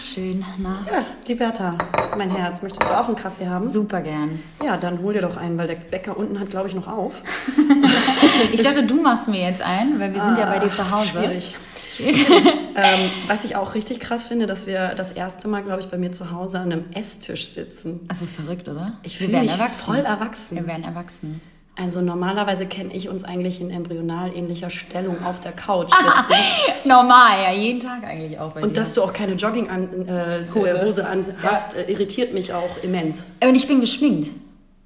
Ach, schön. Na, Ja, Liberta, mein Herz, möchtest du auch einen Kaffee haben? super gern. Ja, dann hol dir doch einen, weil der Bäcker unten hat, glaube ich, noch auf. Ich dachte, du machst mir jetzt ein, weil wir sind ja bei dir zu Hause. Schwierig. Ähm, was ich auch richtig krass finde, dass wir das erste Mal, glaube ich, bei mir zu Hause an einem Esstisch sitzen. Das ist verrückt, oder? Ich fühle mich erwachsen. voll erwachsen. Wir werden erwachsen. Also normalerweise kenne ich uns eigentlich in embryonal ähnlicher Stellung auf der Couch sitzen. Normal, ja, jeden Tag eigentlich auch Und dir. dass du auch keine Jogging-Hose äh. Hose an hast, äh, irritiert mich auch immens. Und ich bin geschminkt.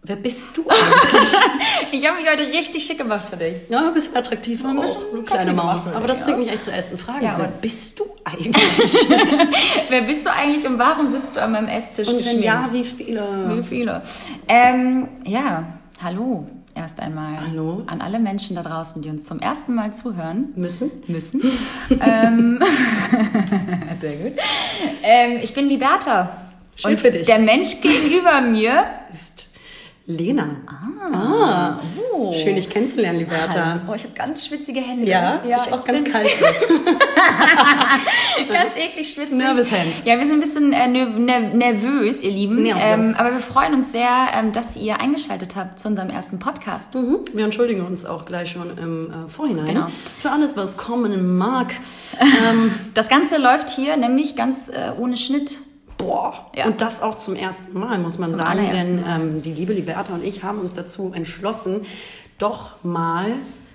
Wer bist du eigentlich? Ich habe mich heute richtig schick gemacht für dich. ja, ein bisschen attraktiv, Ein bisschen kleine Maus. Aber das ja. bringt mich eigentlich zur ersten Frage. Ja, Wer bist du eigentlich? Wer bist du eigentlich und warum sitzt du an meinem Esstisch Und geschminkt? ja, wie viele? Wie viele? Ähm, ja, hallo erst einmal. Hallo. An alle Menschen da draußen, die uns zum ersten Mal zuhören Müssen? müssen. ähm, sehr gut. Ähm, ich bin Liberta. Schön und für dich. der Mensch gegenüber mir. Ist Lena. Ah. Schön, dich kennenzulernen, Liberta. Oh, ich habe ganz schwitzige Hände. Ja, ich auch ganz kalt. Ganz eklig schwitzig. Nervous hands. Ja, wir sind ein bisschen äh, ner ner nervös, ihr Lieben. Nervös. Ähm, aber wir freuen uns sehr, ähm, dass ihr eingeschaltet habt zu unserem ersten Podcast. Mhm. Wir entschuldigen uns auch gleich schon im äh, Vorhinein Genau. für alles, was kommen mag. Das Ganze läuft hier nämlich ganz äh, ohne Schnitt. Boah, Ja. und das auch zum ersten Mal, muss man Zum sagen, denn ähm, die liebe Liberta und ich haben uns dazu entschlossen, doch mal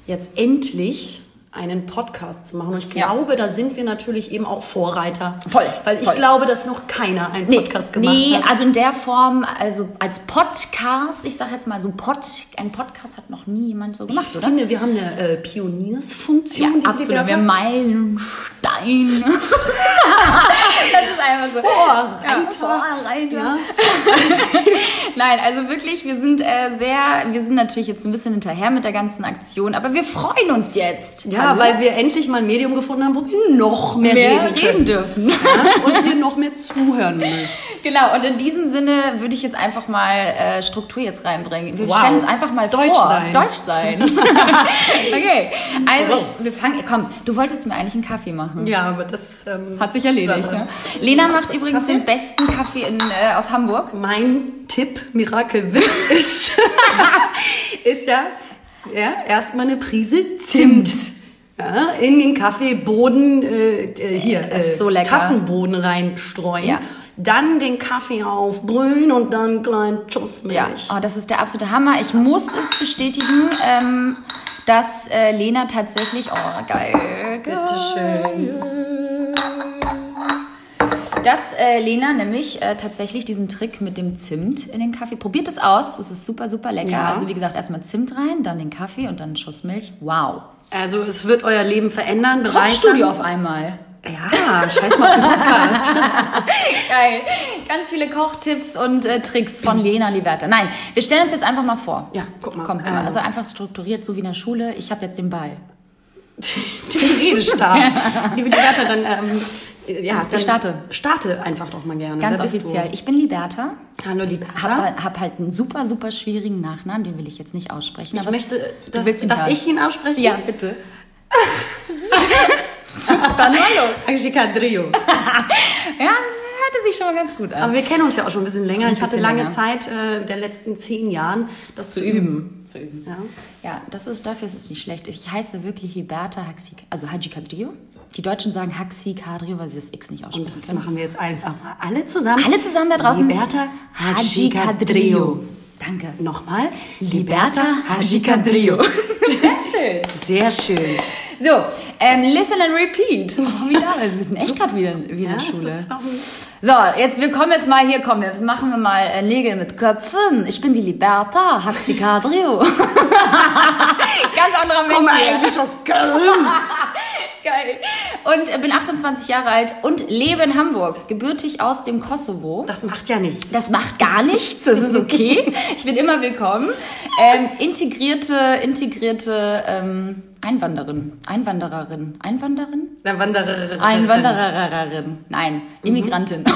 jetzt endlich einen Podcast zu machen. Und ich Ja. glaube, da sind wir natürlich eben auch Vorreiter. Voll, Weil ich voll. glaube, dass noch keiner einen Podcast gemacht nee, hat. also in der Form, also als Podcast, ich sag jetzt mal so Pod, ein Podcast hat noch nie jemand so gemacht, ich oder? finde, wir haben eine äh, Ja, Pioniersfunktion. die absolut. Liberta. Wir Meilenstein. das ist einfach so. Vorreiter. Vorreiter. Ja. Nein, also wirklich, wir sind äh, sehr, wir sind natürlich jetzt ein bisschen hinterher mit der ganzen Aktion, aber wir freuen uns jetzt. Ja, Hallo? weil wir endlich mal ein Medium gefunden haben, wo wir noch mehr, mehr reden reden dürfen. Ja, und ihr noch mehr zuhören müsst. Genau, und in diesem Sinne würde ich jetzt einfach mal äh, Struktur jetzt reinbringen. Wir Wow. stellen uns einfach mal Deutsch vor. sein. Deutsch sein. okay, also ich, wir fangen, komm, du wolltest mir eigentlich einen Kaffee machen. Ja, aber das ähm, Hat sich erledigt. Ne? Lena macht übrigens Kaffee? den besten Kaffee in, äh, aus Hamburg. Mein Tipp, Miracle Whip, ist, ist ja, ja erstmal eine Prise Zimt. Ja, in den Kaffeeboden, äh, äh, hier, äh, so. Tassenboden reinstreuen. Ja. Dann den Kaffee aufbrühen und dann einen kleinen Schuss Milch. Ja, oh, das ist der absolute Hammer. Ich muss es bestätigen, ähm, dass äh, Lena tatsächlich, oh geil, Bitteschön. dass äh, Lena nämlich äh, tatsächlich diesen Trick mit dem Zimt in den Kaffee, probiert es aus, das ist super, super lecker. Ja. Also wie gesagt, erstmal Zimt rein, dann den Kaffee und dann einen Schuss Milch. Wow. Also es wird euer Leben verändern, Kochstudio bereichern. auf einmal. Ja, scheiß mal auf den Podcast. Geil. Ganz viele Kochtipps und äh, Tricks von Lena Liberta. Nein, wir stellen uns jetzt einfach mal vor. Ja, guck mal. Komm, Also. also einfach strukturiert, so wie in der Schule. Ich habe jetzt den Ball. den Redestab. Liebe Liberta, dann, ähm, ja, dann starte. Starte einfach doch mal gerne. Ganz offiziell. Ich bin Liberta. Hallo Liberta. Hab, hab halt einen super, super schwierigen Nachnamen, den will ich jetzt nicht aussprechen. ich möchte, das, darf hören. ich ihn aussprechen? Ja, bitte. Dann hallo. Angelica Drio. Ja, das hörte sich schon mal ganz gut an. Aber wir kennen uns ja auch schon ein bisschen länger. Ein ich hatte bisschen lange länger. Zeit, äh, der letzten zehn Jahren, das zu, üben. Zu üben. Ja. Ja, das ist, dafür ist es nicht schlecht. Ich heiße wirklich Liberta Haxi, also Haji Kadrio. Die Deutschen sagen Haxi Kadrio, weil sie das X nicht Und aussprechen das können. machen wir jetzt einfach mal alle zusammen. Alle zusammen da draußen. Liberta Haji Kadrio. Danke. Nochmal. Liberta Haji Kadrio. Sehr schön. Sehr schön. So, ähm, listen and repeat. Oh, wie damals. Wir sind echt gerade wieder, wieder in der das Schule. So, jetzt, wir kommen jetzt mal hier, komm, jetzt machen wir mal äh, Nägel mit Köpfen. Ich bin die Liberta, Haxi Kadrio. Ganz anderer Mensch Komm eigentlich aus Köln. Geil. Und äh, bin 28 Jahre alt und lebe in Hamburg, gebürtig aus dem Kosovo. Das macht ja nichts. Das macht gar nichts, das ist okay. Ich bin immer willkommen. Ähm, integrierte, integrierte ähm, Einwanderin, Einwandererin, Einwanderin? Der Wanderer. Einwandererin, nein, Immigrantin.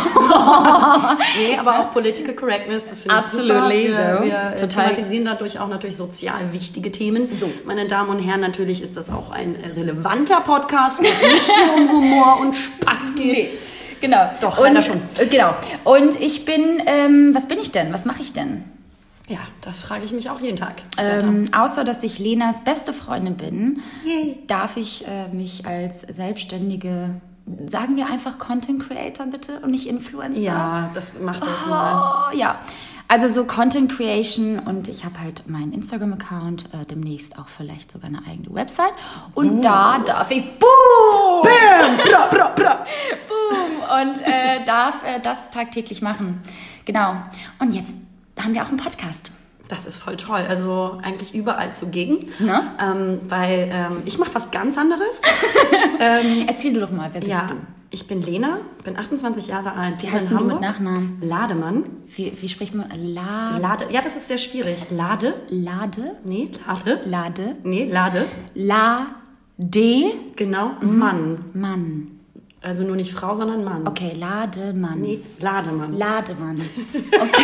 Nee, aber auch Political Correctness, das finde ich Absolutely super. Wir, wir Total. thematisieren dadurch auch natürlich sozial wichtige Themen. So. Meine Damen und Herren, natürlich ist das auch ein äh, relevanter Podcast, wo es nicht nur um Humor und Spaß geht. Nee. Genau. Doch, und, schon. äh, Genau. Und ich bin, ähm, was bin ich denn? Was mache ich denn? Ja, das frage ich mich auch jeden Tag. Ähm, außer dass ich Lenas beste Freundin bin, Yay. darf ich äh, mich als selbstständige, sagen wir einfach Content Creator bitte und nicht Influencer. ja, das macht das mal. Oh, ja. Also so Content Creation und ich habe halt meinen Instagram-Account, äh, demnächst auch vielleicht sogar eine eigene Website. Und da darf ich, boom, Bam, bra, bra, bra. boom, und äh, darf äh, das tagtäglich machen. Genau. Und jetzt haben wir auch einen Podcast. Das ist voll toll. Also eigentlich überall zugegen. Ne? Ähm, weil ähm, ich mache was ganz anderes. Erzähl du doch mal, wer bist ja, du? ich bin Lena, bin 28 Jahre alt. Wie heißt du mit. Nachnamen? Lademann. Wie, wie spricht man? La Lade. Ja, das ist sehr schwierig. Lade. Lade? Nee, Lade. Lade? Nee, Lade. La De Genau, Mann. Mann. Also nur nicht Frau, sondern Mann. Okay, Lademann. Nee, Lademann. Lademann. Okay.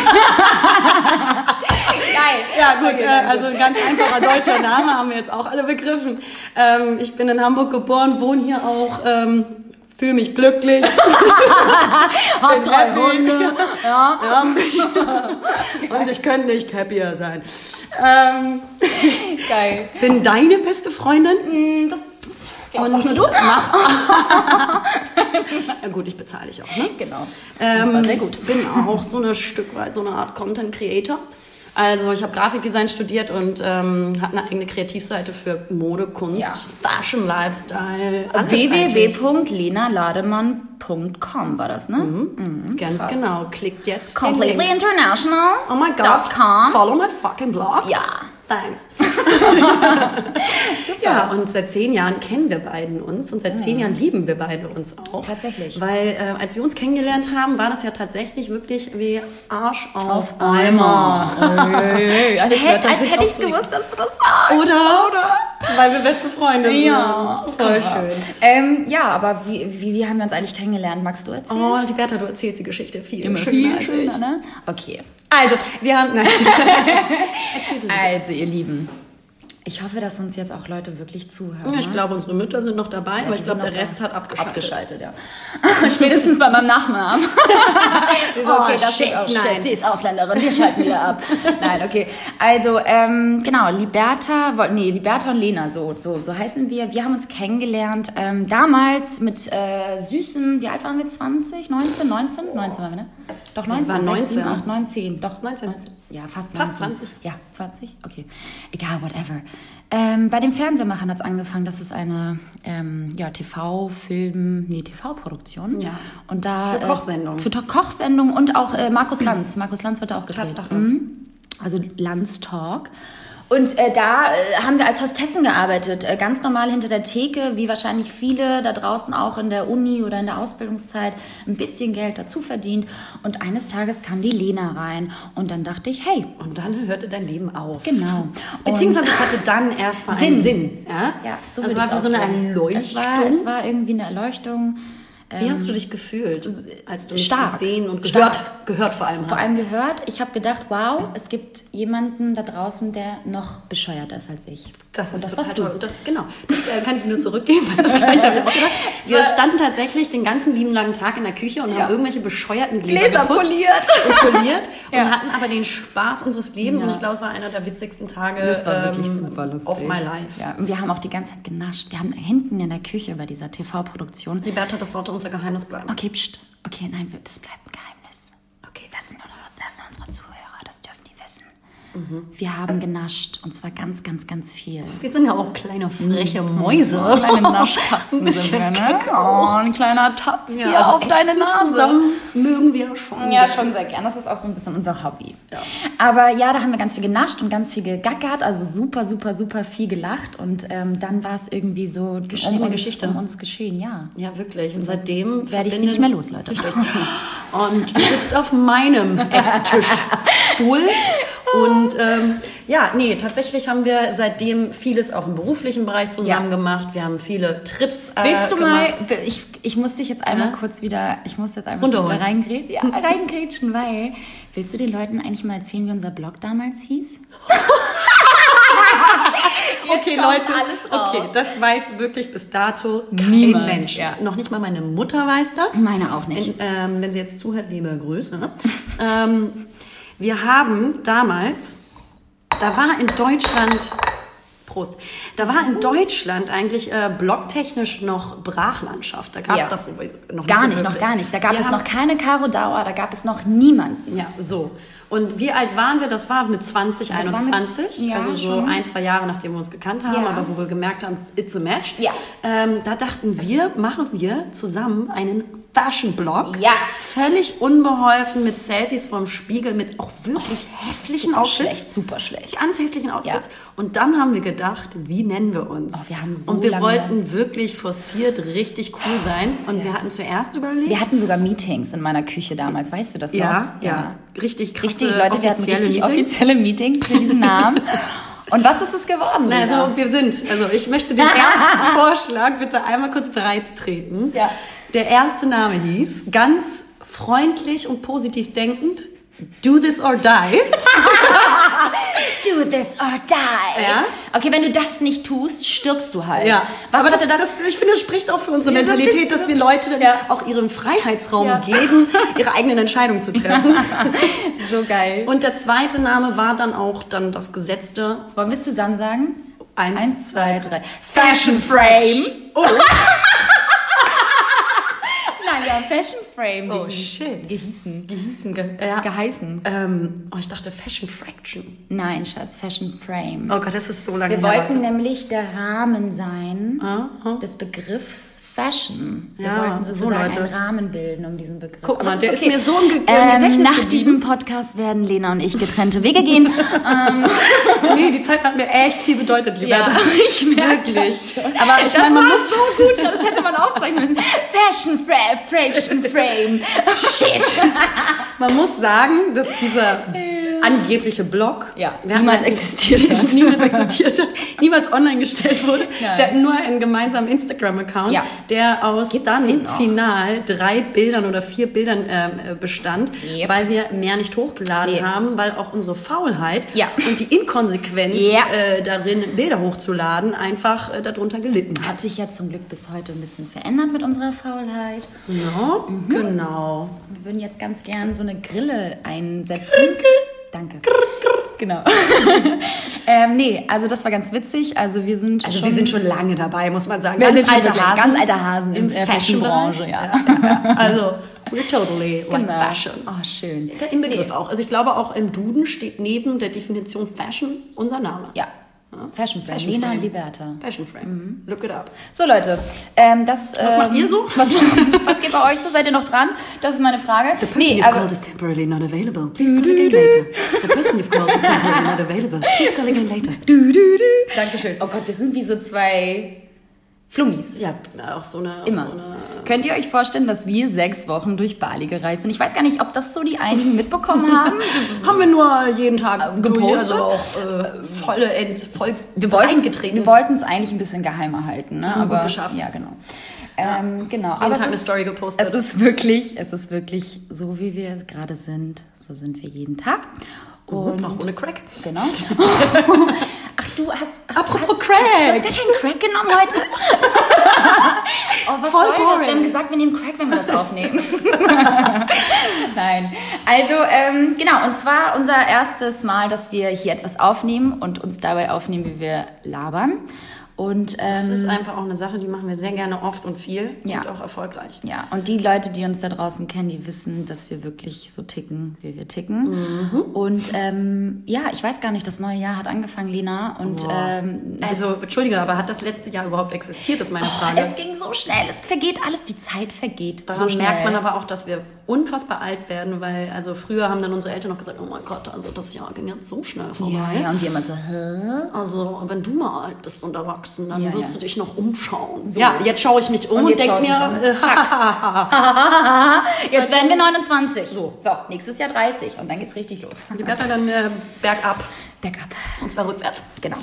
Geil. Ja, gut, Okay, äh, also ein ganz einfacher deutscher Name haben wir jetzt auch alle begriffen. Ähm, ich bin in Hamburg geboren, wohne hier auch, ähm, fühle mich glücklich. Hab drei. Hunde. Ja. Ja. Und ich könnte nicht happier sein. Ähm, Geil. bin deine beste Freundin. Hm, Das ja, Und sag nur du. ja gut, ich bezahle dich auch, ne? Genau. das war sehr gut. Bin auch so ein Stück weit so eine Art Content Creator. Also ich habe Grafikdesign studiert und ähm, habe eine eigene Kreativseite für Mode, Kunst, Ja. Fashion, Lifestyle. www.lenalademann.com war das, ne? Mhm, Ganz krass. genau. Klickt jetzt Completely international. Oh my God. Com. Follow my fucking blog. Ja. Thanks. ja, und seit zehn Jahren kennen wir beiden uns und seit zehn Jahren lieben wir beide uns auch. Tatsächlich. Weil äh, als wir uns kennengelernt haben, war das ja tatsächlich wirklich wie Arsch auf, Auf Eimer. Als, Sprichwörter als sind hätte ich so- gewusst, dass du das sagst. Oder? Weil wir beste Freunde sind. Ja, voll schön. Ähm, ja, aber wie, wie, wie haben wir uns eigentlich kennengelernt? Magst du erzählen? Oh, die Bertha, du erzählst die Geschichte viel schöner als ich. ne? Okay. Also, wir haben... Nein. Also, ihr Lieben, ich hoffe, dass uns jetzt auch Leute wirklich zuhören. ich ne? glaube, unsere Mütter sind noch dabei, aber die ich glaube, der Rest hat abgeschaltet. Abgeschaltet, ja. Spätestens bei meinem Nachnamen. Sie so, Oh, okay, das shit, shit, oh, shit, nein. sie ist Ausländerin, wir schalten wieder ab. Nein, okay. Also, ähm, genau, Liberta, nee, Liberta und Lena, so, so, so heißen wir. Wir haben uns kennengelernt, ähm, damals mit äh, süßen, wie alt waren wir? 20, 19, 19? 19 waren wir, ne? Doch, 19, waren 6, 19. 7, 8, 9, 10. Doch, 19. Ja, fast 19. Fast 20. Ja, 20? Okay. Egal, whatever. Ähm, bei den Fernsehmachern hat es angefangen. Das ist eine ähm, ja, TV-Film, nee, TV-Produktion. Ja. Und da, Für Kochsendungen. Äh, für Kochsendungen und auch äh, Markus Lanz. Markus Lanz wird da auch gedreht. Tatsache. Mhm. Also Lanz Talk. Und äh, da äh, haben wir als Hostessen gearbeitet, äh, ganz normal hinter der Theke, wie wahrscheinlich viele da draußen auch in der Uni oder in der Ausbildungszeit ein bisschen Geld dazu verdient. Und eines Tages kam die Lena rein und dann dachte ich, hey, Und dann hörte dein Leben auf. Genau. Beziehungsweise hatte dann erstmal Sinn. einen Sinn. Ja, Ja, so also war es so eine. Erleuchtung. Es war, es war irgendwie eine Erleuchtung. wie hast du dich gefühlt, als du mich stark. gesehen und Stark. Gehört, vor allem Vor hast? allem gehört, ich habe gedacht, wow, es gibt jemanden da draußen, der noch bescheuert ist als ich. Das ist das total warst du. toll. Das, genau. Das äh, kann ich nur zurückgeben, weil das gleiche habe ich auch gedacht. Wir standen tatsächlich den ganzen lieben langen Tag in der Küche und Ja. haben irgendwelche bescheuerten Gläser, Gläser poliert. und poliert Ja. und hatten aber den Spaß unseres Lebens Ja. und ich glaube, es war einer der witzigsten Tage Das war wirklich ähm, super lustig. of my life. Ja, und wir haben auch die ganze Zeit genascht. Wir haben hinten in der Küche bei dieser TV-Produktion. Liberta, das sollte unser Geheimnis bleiben. Okay, pst. Okay, nein, das bleibt ein Geheimnis. Das sind, unsere, das Zuhörer, das dürfen die wissen. Wir haben genascht und zwar ganz, ganz, ganz viel. Wir sind ja auch kleine freche Mäuse. Kleine Naschkatzen Ein sind wir, ne? Oh, ein kleiner Taps Ja, hier also auf deine Nase. Zusammen mögen wir schon. Ja, schon sehr gern. Das ist auch so ein bisschen unser Hobby. Aber ja, da haben wir ganz viel genascht und ganz viel gegackert, also super, super, super viel gelacht. Und ähm, dann war es irgendwie so Geschriebene um Geschichte. um uns geschehen, ja. Ja, wirklich. Und seitdem Werde ich sie nicht mehr los, Leute. Richtig. Und du sitzt auf meinem Esstischstuhl. Und ähm, ja, nee, tatsächlich haben wir seitdem vieles auch im beruflichen Bereich zusammen Ja. gemacht. Wir haben viele Trips äh, Willst du gemacht. mal, ich, ich muss dich jetzt einmal Ja? kurz wieder, ich muss jetzt einmal kurz wieder reingrätschen, ja, reingrätschen, weil, willst du den Leuten eigentlich mal erzählen, wie unser Blog damals hieß? okay, Leute. Okay, das weiß wirklich bis dato Niemand, Mensch. ja. Noch nicht mal meine Mutter weiß das. Meine auch nicht. Wenn, ähm, wenn sie jetzt zuhört, liebe Grüße. ähm, wir haben damals, da war in Deutschland, Prost, da war in Deutschland eigentlich äh, blocktechnisch noch Brachlandschaft. Da gab es Ja. das noch Gar so nicht, noch gar nicht. Da gab Wir es noch keine Caro Dauer, da gab es noch niemanden. Ja, so. Und wie alt waren wir? Das war mit 20, Das war mit- 21. ja, also so schon. ein, zwei Jahre, nachdem wir uns gekannt haben, Ja. aber wo wir gemerkt haben, it's a match. Ja. Ähm, da dachten wir, machen wir zusammen einen Fashion-Blog. Ja. Völlig unbeholfen mit Selfies vom Spiegel, mit auch wirklich hässlichen Super Outfits. schlecht, super schlecht. Ganz hässlichen Outfits. Ja. Und dann haben wir gedacht, wie nennen wir uns? Oh, wir haben so Und wir lange- wollten wirklich forciert richtig cool sein. Und wir hatten zuerst überlegt, Wir hatten sogar Meetings in meiner Küche damals, weißt du das ja, noch? ja, richtig krasse Richtig, Leute, wir hatten richtig Meetings. offizielle Meetings für diesen Namen. Und was ist es geworden? Na? Also wir sind, also ich möchte den ersten Vorschlag bitte einmal kurz breit treten. Ja. Der erste Name hieß, ganz freundlich und positiv denkend, Do This or Die. Do this or die. Ja. Okay, wenn du das nicht tust, stirbst du halt. Ja, Was aber das, hatte das, ich finde, das spricht auch für unsere Ja, Mentalität, dass wir Leute Ja. auch ihren Freiheitsraum Ja. geben, ihre eigenen Entscheidungen zu treffen. so geil. Und der zweite Name war dann auch dann das gesetzte Wollen wir es zusammen sagen? Eins, Eins, zwei, drei. Fashion Frame. Oh, Nein, ja, Fashion Frame. Oh gehi- shit. Gehießen. Gehießen, ge ja. Geheißen. Ähm, oh, ich dachte Fashion Fraction. Nein, Schatz, Fashion Frame. Oh Gott, das ist so lange Wir her. wollten nämlich der Rahmen sein Aha. des Begriffs Fashion. Wir Ja, wollten so, sozusagen Leute. einen Rahmen bilden um diesen Begriff. Guck mal, der ist mir so im Ge- im Gedächtnis ähm, Nach geblieben. diesem Podcast werden Lena und ich getrennte Wege gehen. Nee, die Zeit hat mir echt viel bedeutet, lieber. Ja, ich merke Wirklich. das schon. Aber ich meine, man war muss so gut, das hätte man aufzeichnen müssen. Fashion Frame, Fashion Frame. Shit. Man muss sagen, dass dieser angebliche Blog Ja, niemals einen- existiert hat. niemals existiert hat, niemals online gestellt wurde. Nein. Wir hatten nur einen gemeinsamen Instagram-Account, Ja. der aus Gibt's dann final drei Bildern oder vier Bildern ähm, äh, bestand, Yep. weil wir mehr nicht hochgeladen Nee. haben, weil auch unsere Faulheit Ja. und die Inkonsequenz äh, darin, Bilder hochzuladen, einfach äh, darunter gelitten hat. Hat sich ja zum Glück bis heute ein bisschen verändert mit unserer Faulheit. Ja, genau. Wir würden jetzt ganz gern so eine Grille einsetzen. Danke. Genau. ähm, nee, also das war ganz witzig. Also wir sind Also schon, wir sind schon lange dabei, muss man sagen. Wir Ganz sind schon alte Hasen ganz alte Hasen im in der Fashion-Bereich. Fashion-Branche, ja. Ja, ja. Also, we're totally like Genau. fashion. Oh, schön. Der Inbegriff auch. Also ich glaube auch im Duden steht neben der Definition Fashion unser Name. Ja. Fashion Frame. Fashion Lena Frame. und Liberta. Fashion Frame. Look it up. So Leute, ähm, das. Was macht ihr so? Was, was geht bei euch so? Seid ihr noch dran? Das ist meine Frage. The person you've called is temporarily not available. Please call again later. The person you've called is temporarily not available. Please call again later. Dankeschön. Oh Gott, wir sind wie so zwei Flummis. Ja, auch so eine... auch Immer. So eine Könnt ihr euch vorstellen, dass wir sechs Wochen durch Bali gereist sind? Ich weiß gar nicht, ob das so die einigen mitbekommen haben. haben wir nur jeden Tag gepostet? durch, also auch äh, volle Ent, voll Wir wollten es reingetreten. wir wollten es eigentlich ein bisschen geheimer halten, ne? Haben aber gut geschafft. ja genau. Ähm, genau. Tag es eine ist, Story gepostet. Es ist wirklich, es ist wirklich so, wie wir gerade sind. So sind wir jeden Tag. Und auch ohne Crack. genau. Ach, du hast. Ach, Apropos du hast, Crack. Du hast gar keinen Crack genommen heute. oh, was Voll soll das? Wir boring. haben gesagt, wir nehmen Crack, wenn wir das aufnehmen. Nein. Also, ähm, genau, und zwar unser erstes Mal, dass wir hier etwas aufnehmen und uns dabei aufnehmen, wie wir labern. Und ähm, Das ist einfach auch eine Sache, die machen wir sehr gerne oft und viel Ja. und auch erfolgreich. ja, und die Leute, die uns da draußen kennen, die wissen, dass wir wirklich so ticken, wie wir ticken. Und ähm, ja, ich weiß gar nicht, das neue Jahr hat angefangen, Lena. Und ähm, Also, Entschuldige, aber hat das letzte Jahr überhaupt existiert, ist meine Frage. es ging so schnell, es vergeht alles, die Zeit vergeht Daran so merkt man aber auch, dass wir unfassbar alt werden, weil also früher haben dann unsere Eltern noch gesagt, oh mein Gott, also das Jahr ging jetzt so schnell vorbei. ja, ja, und die immer so, hä? Also wenn du mal alt bist und erwachsen, dann Ja, wirst ja. du dich noch umschauen. Ja, jetzt schaue ich mich um Und und, denke mir, äh, Jetzt werden wir 29. So. so, nächstes Jahr 30 und dann geht's richtig los. die Bertha dann äh, bergab Backup. und zwar rückwärts. Genau.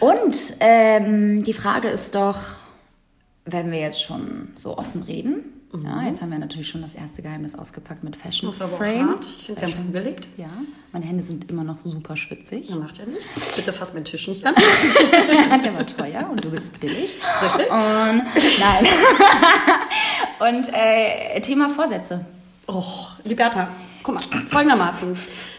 Und ähm, die Frage ist doch, wenn wir jetzt schon so offen reden, Ja, jetzt haben wir natürlich schon das erste Geheimnis ausgepackt mit Fashion Das war aber auch Frame. hart. Ich finde ganz angelegt. Ja, meine Hände sind immer noch super schwitzig. Ja, macht ja nichts. Bitte fass meinen Tisch nicht an. Der war teuer und du bist billig. Wirklich? Und nein. und äh, Thema Vorsätze. Oh, Liberta, guck mal, folgendermaßen.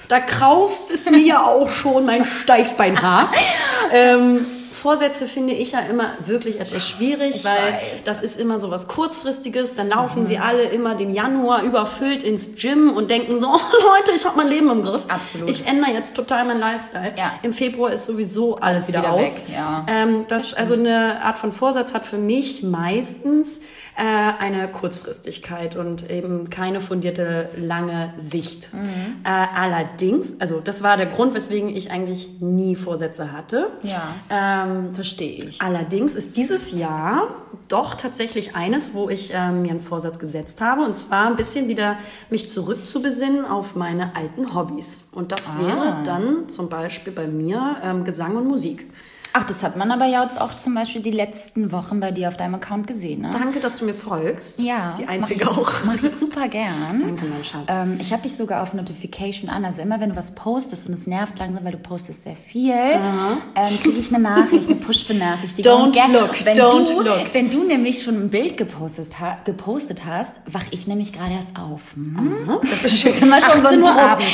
Da kraust es mir ja auch schon mein Steißbeinhaar. ähm, Vorsätze finde ich ja immer wirklich etwas schwierig, weil weiß. das ist immer so was kurzfristiges. Dann laufen sie alle immer den Januar überfüllt ins Gym und denken so, oh, Leute, ich habe mein Leben im Griff. Absolut. Ich ändere jetzt total meinen Lifestyle. Ja. Im Februar ist sowieso alles, Alles wieder, wieder aus. weg, ja. Ähm, das, also eine Art von Vorsatz hat für mich meistens äh, eine Kurzfristigkeit und eben keine fundierte lange Sicht. Mhm. Äh, allerdings, also das war der Grund, weswegen ich eigentlich nie Vorsätze hatte. Ja. Ähm, Verstehe ich. Allerdings ist dieses Jahr doch tatsächlich eines, wo ich ähm, mir einen Vorsatz gesetzt habe, und zwar ein bisschen wieder mich zurückzubesinnen auf meine alten Hobbys. Und das Ah. wäre dann zum Beispiel bei mir ähm, Gesang und Musik. Ach, das hat man aber ja jetzt auch zum Beispiel die letzten Wochen bei dir auf deinem Account gesehen, ne? Danke, dass du mir folgst. Ja. Die einzige mach ich, auch. Mach ich super gern. Danke, mein Schatz. Ähm, ich habe dich sogar auf Notification an. Also immer wenn du was postest und es nervt langsam, weil du postest sehr viel, ähm, kriege ich eine Nachricht, eine Push-Benachrichtigung. Don't look, wenn don't du, look. Wenn du nämlich schon ein Bild gepostet, ha gepostet hast, wach ich nämlich gerade erst auf. Hm? Das ist schön. Das ist immer schon so 18 ein Uhr Druck. abends.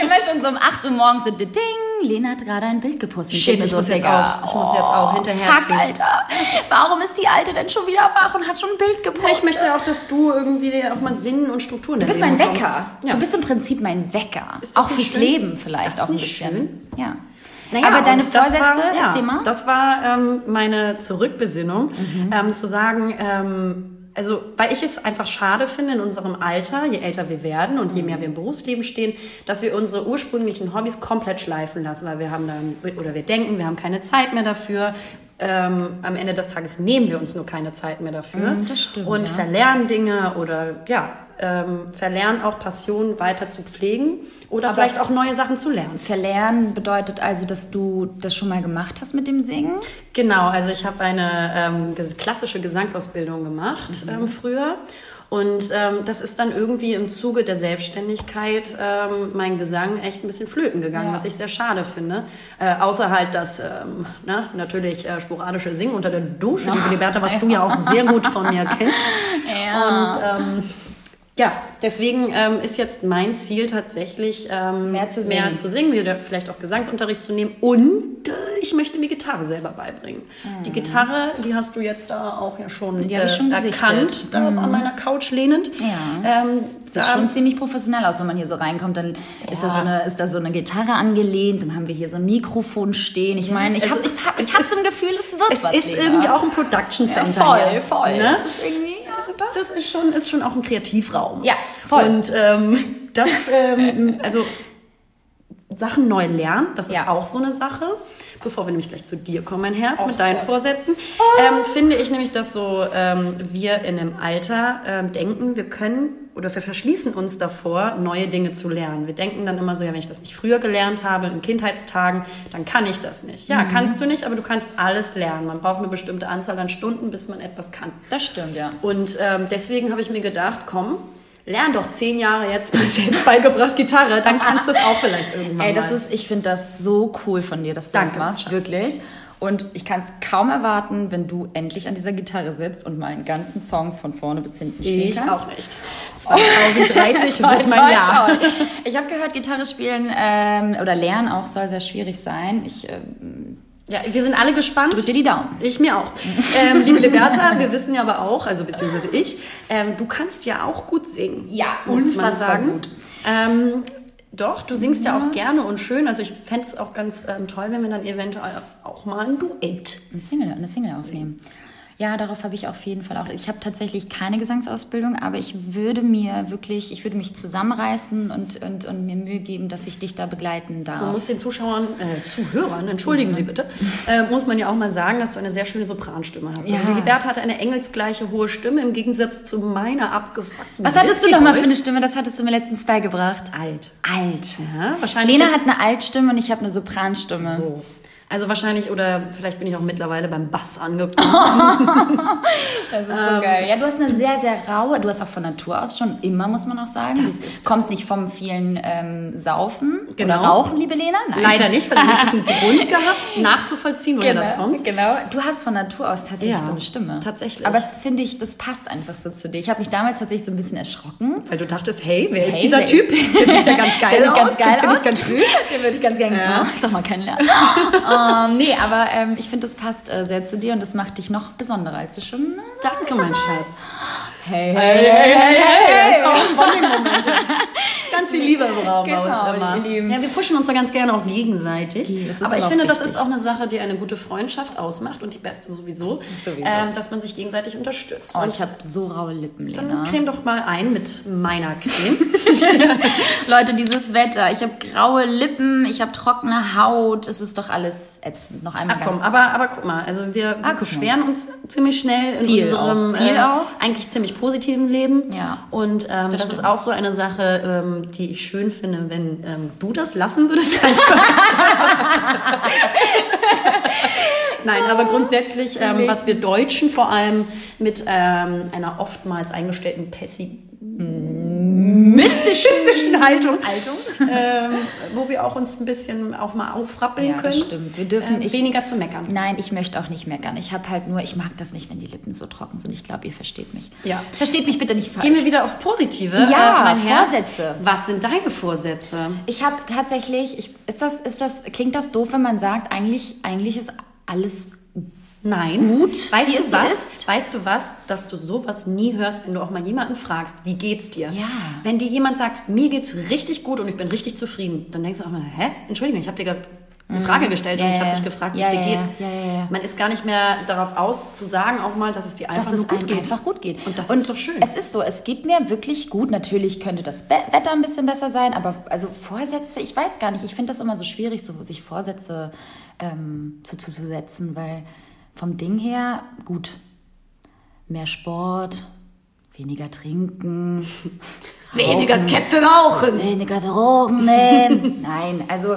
immer schon so um 8 Uhr morgens so ding, Lena hat gerade ein Bild gepostet. Shit, ich so, muss jetzt auch- ich muss jetzt auch oh, hinterherziehen. Fuck, Alter. Warum ist die Alte denn schon wieder wach und hat schon ein Bild gepostet? Ich möchte auch, dass du irgendwie dir auch mal Sinn und Strukturen Du bist mein Wecker. Ja. Du bist im Prinzip mein Wecker. Auch fürs schön? Leben vielleicht das auch ein nicht bisschen. schön? Ja. Naja, Aber deine Vorsätze, war, ja, erzähl mal. Das war ähm, meine Zurückbesinnung, ähm, zu sagen, ähm, also weil ich es einfach schade finde in unserem Alter, je älter wir werden und je mehr wir im Berufsleben stehen, dass wir unsere ursprünglichen Hobbys komplett schleifen lassen, weil wir haben dann oder wir denken, wir haben keine Zeit mehr dafür. Ähm, am Ende des Tages nehmen wir uns nur keine Zeit mehr dafür das stimmt, und ja. verlernen Dinge oder ja ähm, verlernen auch Passionen weiter zu pflegen oder Aber vielleicht auch neue Sachen zu lernen. Verlernen bedeutet also, dass du das schon mal gemacht hast mit dem Singen? Genau, also ich habe eine ähm, klassische Gesangsausbildung gemacht ähm, früher. Und ähm, das ist dann irgendwie im Zuge der Selbstständigkeit ähm, mein Gesang echt ein bisschen flöten gegangen, Ja. was ich sehr schade finde. Äh, außer halt das ähm, na, natürlich äh, sporadische Singen unter der Dusche, liebe Liberta, was du ja auch sehr gut von mir kennst. Ja. Und ähm, ja, deswegen ähm, ist jetzt mein Ziel tatsächlich ähm, Mehr zu mehr singen. zu singen, wieder vielleicht auch Gesangsunterricht zu nehmen und äh, ich möchte mir Gitarre selber beibringen. Die Gitarre, die hast du jetzt da auch ja schon, Mhm. Die habe ich schon erkannt, da an meiner Couch lehnend. Ja. Ähm, Sieht schon ziemlich professionell aus, wenn man hier so reinkommt. Dann ist, da so eine, ist da so eine Gitarre angelehnt, dann haben wir hier so ein Mikrofon stehen. Ich meine, ich Also, habe ich hab, ich es hab ist- so ein Gefühl, es wird es was. ist Lena. irgendwie auch ein Production ja, Center. voll, hier, voll. Ne? Das ist irgendwie, super. Das ist schon, ist schon auch ein Kreativraum. Ja, voll. Und ähm, das, ähm, also Sachen neu lernen, das ist Ja. auch so eine Sache. Bevor wir nämlich gleich zu dir kommen, mein Herz, Och mit deinen Gott. Vorsätzen, ähm, finde ich nämlich, dass so ähm, wir in einem Alter ähm, denken, wir können oder wir verschließen uns davor, neue Dinge zu lernen. Wir denken dann immer so, ja, wenn ich das nicht früher gelernt habe, in Kindheitstagen, dann kann ich das nicht. Ja, kannst du nicht, aber du kannst alles lernen. Man braucht eine bestimmte Anzahl an Stunden, bis man etwas kann. Das stimmt, ja. Und ähm, deswegen habe ich mir gedacht, komm, lern doch zehn Jahre jetzt mal selbst beigebracht Gitarre, dann kannst du es auch vielleicht irgendwann Ey, das mal. ist, ich finde das so cool von dir, dass du Danke, das machst, Schatz. wirklich. Und ich kann es kaum erwarten, wenn du endlich an dieser Gitarre sitzt und mal einen ganzen Song von vorne bis hinten spielen ich kannst. auch nicht. 2030 Toll, wird mein toll, Jahr. toll. Ich habe gehört, Gitarre spielen ähm, oder lernen auch soll sehr schwierig sein. Ich ähm, Ja, wir sind alle gespannt. drück dir die Daumen. Ich mir auch. ähm, liebe Liberta, wir wissen ja aber auch, also beziehungsweise ich, ähm, du kannst ja auch gut singen. Ja, muss man sagen. gut. Ähm, doch, du singst ja auch gerne und schön. Also ich fände es auch ganz ähm, toll, wenn wir dann eventuell auch mal ein Duett. Eine Single, eine Single aufnehmen. Ja, darauf habe ich auf jeden Fall auch. Ich habe tatsächlich keine Gesangsausbildung, aber ich würde mir wirklich, ich würde mich zusammenreißen und, und, und mir Mühe geben, dass ich dich da begleiten darf. Man muss den Zuschauern, äh, Zuhörern, entschuldigen Sie bitte, äh, muss man ja auch mal sagen, dass du eine sehr schöne Sopranstimme hast. Ja. Also die Liberta hatte eine engelsgleiche hohe Stimme im Gegensatz zu meiner abgefuckten Was hattest du noch mal für eine. Stimme? Das hattest du mir letztens beigebracht. Alt. Alt. Ja, wahrscheinlich Lena hat eine Altstimme und ich habe eine Sopranstimme. so. Also wahrscheinlich, oder vielleicht bin ich auch mittlerweile beim Bass angekommen. Das ist so geil. Ja, du hast eine sehr, sehr raue, du hast auch von Natur aus schon immer, muss man auch sagen. Das ist- kommt nicht vom vielen ähm, Saufen Genau. oder Rauchen, liebe Lena. Nein. Leider nicht, weil ich einen Grund gehabt, nachzuvollziehen, woher das kommt. Genau. Du hast von Natur aus tatsächlich Ja, so eine Stimme. tatsächlich. Aber das finde ich, das passt einfach so zu dir. Ich habe mich damals tatsächlich so ein bisschen erschrocken. Weil du dachtest, hey, wer ist Hey, dieser wer Typ? ist- Der sieht ja ganz geil Der sieht aus. ganz geil Den finde ich ganz süß. Den würde ich ganz gerne Ja. oh, ich sag mal kennenlernen. Ähm, nee, aber ähm, ich finde, das passt äh, sehr zu dir und das macht dich noch besonderer, als du schon. Äh, Danke, mein Schatz. Hey, hey, hey, hey, hey, Das ist auch ein Moment jetzt. Ganz viel Liebe im Raum bei uns Genau, immer. Lieben. Ja, wir pushen uns ja ganz gerne auch gegenseitig. Die- das ist Aber ich finde, das wichtig. ist auch eine Sache, die eine gute Freundschaft ausmacht und die beste sowieso, Sowieso. Ähm, dass man sich gegenseitig unterstützt. Oh, und ich habe so raue Lippen, Lena. dann creme doch mal ein mit meiner Creme. Leute, dieses Wetter. Ich habe graue Lippen, ich habe trockene Haut. Es ist doch alles ätzend. Noch einmal Ach komm, aber, aber guck mal, also wir, wir Ah, beschweren uns ziemlich schnell in Viel unserem äh, eigentlich ziemlich positiven Leben. Ja. Und ähm, das, ist stimmt. auch so eine Sache, ähm, die ich schön finde, wenn ähm, du das lassen würdest. Nein, aber grundsätzlich, ähm, was wir Deutschen vor allem mit ähm, einer oftmals eingestellten pessimistischen Haltung, Haltung. ähm, wo wir auch uns ein bisschen auch mal aufrappeln Ja, können, das stimmt. Wir dürfen- ähm, ich- weniger zu meckern. Nein, ich möchte auch nicht meckern. Ich habe halt nur, ich mag das nicht, wenn die Lippen so trocken sind. Ich glaube, ihr versteht mich. Ja. Versteht mich bitte nicht falsch. Gehen wir wieder aufs Positive. Ja, mein Herz. Vorsätze. Was sind deine Vorsätze? Ich habe tatsächlich, ich, ist das, ist das, klingt das doof, wenn man sagt, eigentlich, eigentlich ist alles Nein. Gut, Weißt du was? ist? Weißt du was? Dass du sowas nie hörst, wenn du auch mal jemanden fragst, wie geht's dir? Ja. Wenn dir jemand sagt, mir geht's richtig gut und ich bin richtig zufrieden, dann denkst du auch mal, hä? Entschuldigung, ich habe dir gerade eine Frage gestellt Mhm. Ja, und ich habe ja. dich gefragt, wie Ja, es dir ja, geht. ja, ja, ja. Man ist gar nicht mehr darauf aus, zu sagen auch mal, dass es dir einfach dass es gut geht. einfach gut geht. Und das ist doch schön. Es ist so, es geht mir wirklich gut. Natürlich könnte das Wetter ein bisschen besser sein, aber also Vorsätze, ich weiß gar nicht. Ich finde das immer so schwierig, so sich Vorsätze ähm, zu, zu, zu setzen, weil vom Ding her, gut, mehr Sport, weniger trinken, Weniger Kette rauchen. weniger Drogen nehmen. Nein, also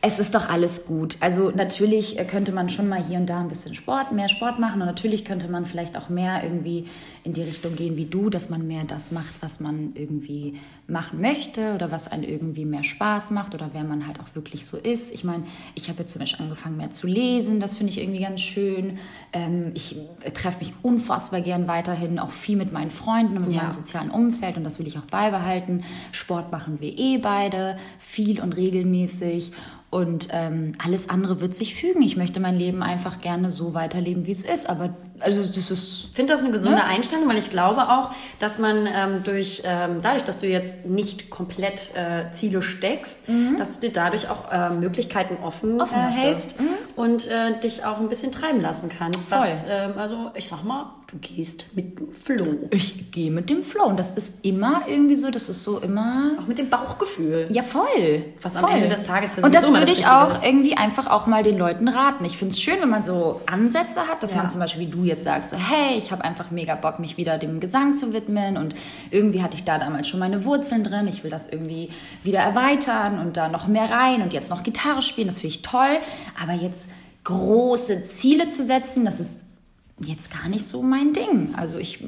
es ist doch alles gut. Also natürlich äh, könnte man schon mal hier und da ein bisschen Sport, mehr Sport machen und natürlich könnte man vielleicht auch mehr irgendwie in die Richtung gehen wie du, dass man mehr das macht, was man irgendwie machen möchte oder was einen irgendwie mehr Spaß macht oder wer man halt auch wirklich so ist. Ich meine, ich habe jetzt zum Beispiel angefangen mehr zu lesen, das finde ich irgendwie ganz schön. Ähm, ich treffe mich unfassbar gern weiterhin auch viel mit meinen Freunden und mit Ja. meinem sozialen Umfeld und das will ich auch beibehalten. Sport machen wir eh beide, viel und regelmäßig. Und ähm, alles andere wird sich fügen. Ich möchte mein Leben einfach gerne so weiterleben, wie es ist. Aber also das ist Ich finde das eine gesunde Einstellung, weil ich glaube auch, dass man ähm, durch, ähm, dadurch, dass du jetzt nicht komplett äh, Ziele steckst, dass du dir dadurch auch äh, Möglichkeiten offen, Offen äh, ja. hältst und äh, dich auch ein bisschen treiben lassen kannst. Was, ähm, also ich sag mal, du gehst mit dem Flow. ich gehe mit dem Flow und das ist immer irgendwie so, das ist so immer Auch mit dem Bauchgefühl. Ja, voll. Was am voll. Ende des Tages ja Und das würde das ich auch ist. irgendwie einfach auch mal den Leuten raten. Ich finde es schön, wenn man so Ansätze hat, dass Ja. man zum Beispiel, wie du jetzt sagst, so, hey, ich habe einfach mega Bock, mich wieder dem Gesang zu widmen und irgendwie hatte ich da damals schon meine Wurzeln drin. Ich will das irgendwie wieder erweitern und da noch mehr rein und jetzt noch Gitarre spielen. Das finde ich toll. Aber jetzt große Ziele zu setzen, das ist jetzt gar nicht so mein Ding. Also ich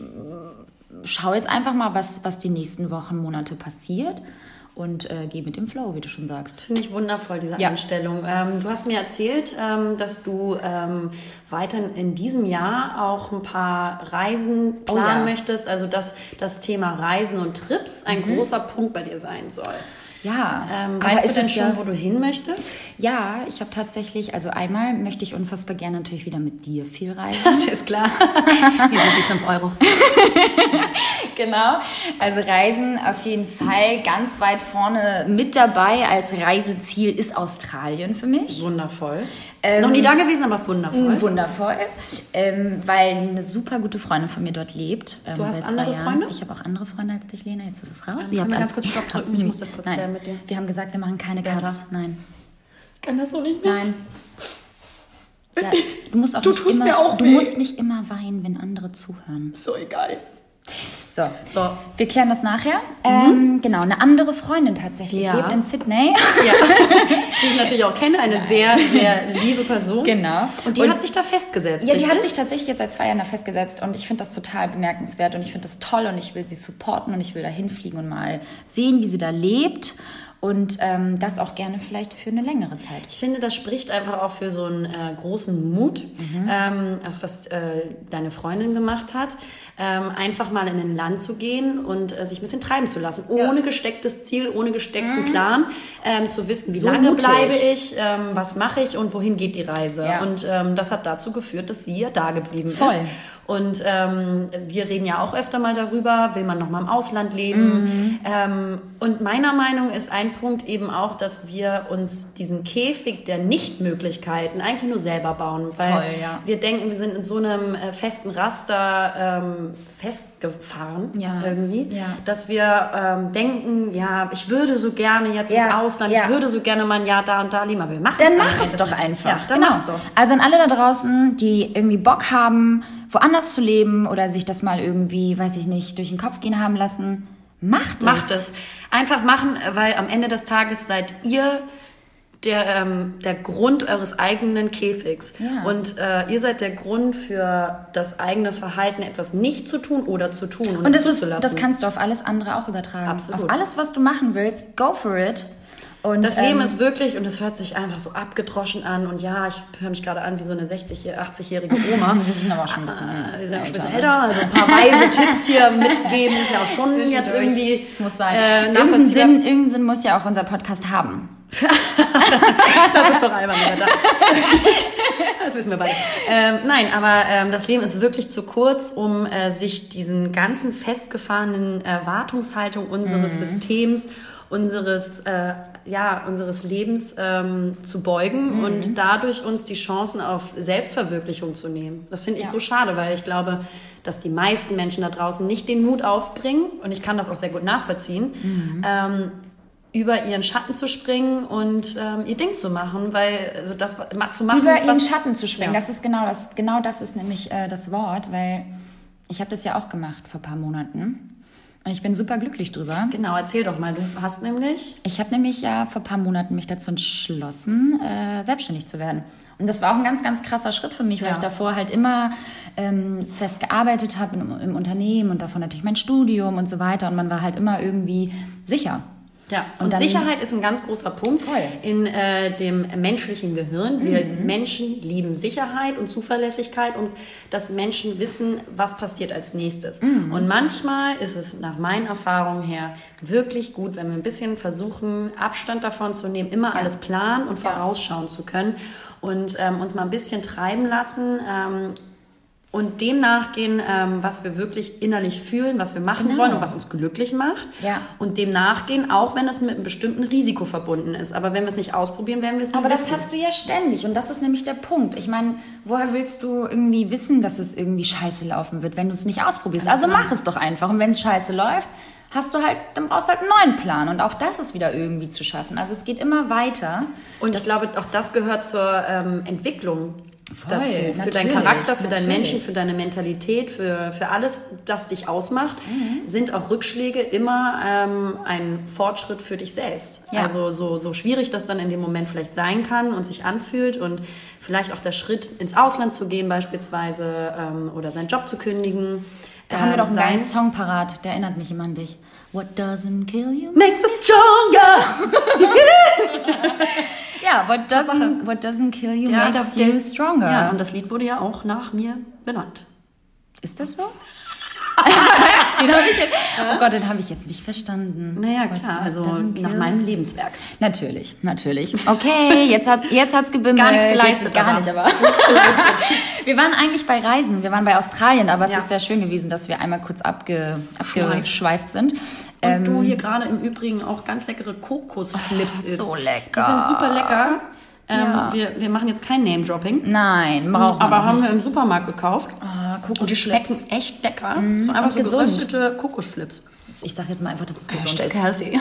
schau jetzt einfach mal, was, was die nächsten Wochen, Monate passiert und äh, geh mit dem Flow, wie du schon sagst. Finde ich wundervoll, diese Ja. Einstellung. Ähm, du hast mir erzählt, ähm, dass du ähm, weiter in diesem Jahr auch ein paar Reisen Oh planen ja. möchtest. Also dass das Thema Reisen und Trips ein Mhm. großer Punkt bei dir sein soll. Ja, Ähm, aber weißt du ist denn schon, ja, wo du hin möchtest? Ja, ich habe tatsächlich, also einmal möchte ich unfassbar gerne natürlich wieder mit dir viel reisen. Das ist klar. Hier sind die 5 Euro. Genau. Also Reisen auf jeden Fall ganz weit vorne mit dabei als Reiseziel ist Australien für mich. Wundervoll. Ähm, Noch nie da gewesen, aber wundervoll. Wundervoll, ähm, weil eine super gute Freundin von mir dort lebt. Ähm, Du hast andere Jahren. Freunde? Ich habe auch andere Freunde als dich, Lena. Jetzt ist es raus. Ähm, Ihr alles- ganz kurz Stopp drücken? Ich muss das kurz Nein. klären mit dir. Wir haben gesagt, wir machen keine Cuts. Nein, Ich kann das so nicht mehr. nein. Ja, du musst auch Du nicht tust immer, mir auch Du weh. musst nicht immer weinen, wenn andere zuhören. So egal jetzt. So. So. wir klären das nachher. Ähm, genau, eine andere Freundin tatsächlich Ja. lebt in Sydney. Ja. die ich natürlich auch kenne, eine sehr, sehr liebe Person. Genau. Und die Und- hat sich da festgesetzt. Ja, die richtig? hat sich tatsächlich jetzt seit zwei Jahren da festgesetzt und ich finde das total bemerkenswert und ich finde das toll und ich will sie supporten und ich will da hinfliegen und mal sehen, wie sie da lebt und ähm, das auch gerne vielleicht für eine längere Zeit. Ich finde, das spricht einfach auch für so einen äh, großen Mut, ähm, also was äh, deine Freundin gemacht hat, ähm, einfach mal in ein Land zu gehen und äh, sich ein bisschen treiben zu lassen, ohne gestecktes Ziel, ohne gesteckten Plan, ähm, zu wissen, wie So lange mutig. bleibe ich, ähm, was mache ich und wohin geht die Reise. Ja. Und ähm, das hat dazu geführt, dass sie ja da geblieben Voll. ist. Und ähm, wir reden ja auch öfter mal darüber, will man noch mal im Ausland leben. Ähm, und meiner Meinung ist ein Punkt eben auch, dass wir uns diesen Käfig der Nichtmöglichkeiten eigentlich nur selber bauen. Weil Voll, ja. wir denken, wir sind in so einem äh, festen Raster ähm, festgefahren Ja, irgendwie, ja. dass wir ähm, denken, ja, ich würde so gerne jetzt ins Ausland, ich würde so gerne mal ein Jahr da und da leben, aber wir machen Dann es mach am es doch einfach. Ja, dann genau. mach's doch. Also an alle da draußen, die irgendwie Bock haben, woanders zu leben oder sich das mal irgendwie, weiß ich nicht, durch den Kopf gehen haben lassen, macht es. Macht es. Einfach machen, weil am Ende des Tages seid ihr der, ähm, der Grund eures eigenen Käfigs. Ja. Und äh, ihr seid der Grund für das eigene Verhalten, etwas nicht zu tun oder zu tun und, Und das, ist, das kannst du auf alles andere auch übertragen. Absolut. Auf alles, was du machen willst, go for it. Und, Das Leben ähm, ist wirklich, und es hört sich einfach so abgedroschen an. Und ja, ich höre mich gerade an wie so eine 60, 80-jährige Oma. Wir sind aber auch schon ein bisschen Äh, Wir sind auch ein bisschen älter, also ein paar weise Tipps hier mitgeben ist ja auch schon jetzt irgendwie Es muss sein. Äh, irgendeinen. Sinn, irgendeinen Sinn muss ja auch unser Podcast haben. Das ist doch albern, Leute. Das wissen wir beide. Ähm, nein, aber ähm, das Leben ist wirklich zu kurz, um äh, sich diesen ganzen festgefahrenen Erwartungshaltung unseres Systems, unseres, äh, ja, unseres Lebens ähm, zu beugen und dadurch uns die Chancen auf Selbstverwirklichung zu nehmen. Das finde ich Ja. so schade, weil ich glaube, dass die meisten Menschen da draußen nicht den Mut aufbringen, und ich kann das auch sehr gut nachvollziehen, ähm, über ihren Schatten zu springen und ähm, ihr Ding zu machen, weil also das zu machen, Über ihren Schatten zu springen. Ja. Das ist genau das, genau das ist nämlich äh, das Wort, weil ich habe das ja auch gemacht vor ein paar Monaten. Und ich bin super glücklich drüber. Genau, erzähl doch mal. Du hast nämlich Ich habe nämlich ja vor ein paar Monaten mich dazu entschlossen, äh, selbstständig zu werden. Und das war auch ein ganz, ganz krasser Schritt für mich, weil Ja. ich davor halt immer ähm, fest gearbeitet habe im, im Unternehmen und davon natürlich mein Studium und so weiter. Und man war halt immer irgendwie sicher. Ja und, Und dann- Sicherheit ist ein ganz großer Punkt Voll. in äh, dem menschlichen Gehirn. Wir Menschen lieben Sicherheit und Zuverlässigkeit und dass Menschen wissen, was passiert als nächstes. Und manchmal ist es nach meinen Erfahrungen her wirklich gut, wenn wir ein bisschen versuchen, Abstand davon zu nehmen, immer alles planen und vorausschauen zu können und ähm, uns mal ein bisschen treiben lassen. Ähm, und dem nachgehen, ähm, was wir wirklich innerlich fühlen, was wir machen Genau. wollen und was uns glücklich macht. Ja. Und dem nachgehen, auch wenn es mit einem bestimmten Risiko verbunden ist. Aber wenn wir es nicht ausprobieren, werden wir es nicht Aber das wissen. hast du ja ständig und das ist nämlich der Punkt. Ich meine, woher willst du irgendwie wissen, dass es irgendwie scheiße laufen wird, wenn du es nicht ausprobierst? also genau. mach es doch einfach und wenn es scheiße läuft, hast du halt, dann brauchst du halt einen neuen Plan und auch das ist wieder irgendwie zu schaffen. Also es geht immer weiter. Und ich glaube, auch das gehört zur ähm, Entwicklung Voll, dazu. Für deinen Charakter, für deinen natürlich. Menschen, für deine Mentalität, für, für alles, das dich ausmacht, Mhm. sind auch Rückschläge immer ähm, ein Fortschritt für dich selbst. Ja. Also so, so schwierig das dann in dem Moment vielleicht sein kann und sich anfühlt und vielleicht auch der Schritt ins Ausland zu gehen beispielsweise ähm, oder seinen Job zu kündigen. Da haben wir ähm, doch einen geilen Song parat, der erinnert mich immer an dich. What doesn't kill you? Makes us stronger! Ja, what doesn't, what doesn't kill you Ja, makes der- you stronger. Ja, und das Lied wurde ja auch nach mir benannt. Ist das so? Den hab ich jetzt, oh Gott, den habe ich jetzt nicht verstanden. Naja, What- klar, also nach meinem Lebenswerk. Natürlich, natürlich. Okay, jetzt hat's, jetzt hat's gebimmelt. Gar nichts geleistet, Gar nicht, aber. wir waren eigentlich bei Reisen. Wir waren bei Australien, aber es Ja. ist sehr schön gewesen, dass wir einmal kurz abge, Schweift. abgeschweift sind. Und du hier gerade im Übrigen auch ganz leckere Kokosflips isst. so lecker. Die sind super lecker. Ähm, Ja. wir, wir machen jetzt kein Name-Dropping, Nein, braucht man aber haben nicht. wir im Supermarkt gekauft. Oh, Kokosflips. Und die schmecken echt lecker. Mhm. So einfach so gesund. geröstete Kokosflips. Ich sage jetzt mal einfach, dass es gesund ist. healthy.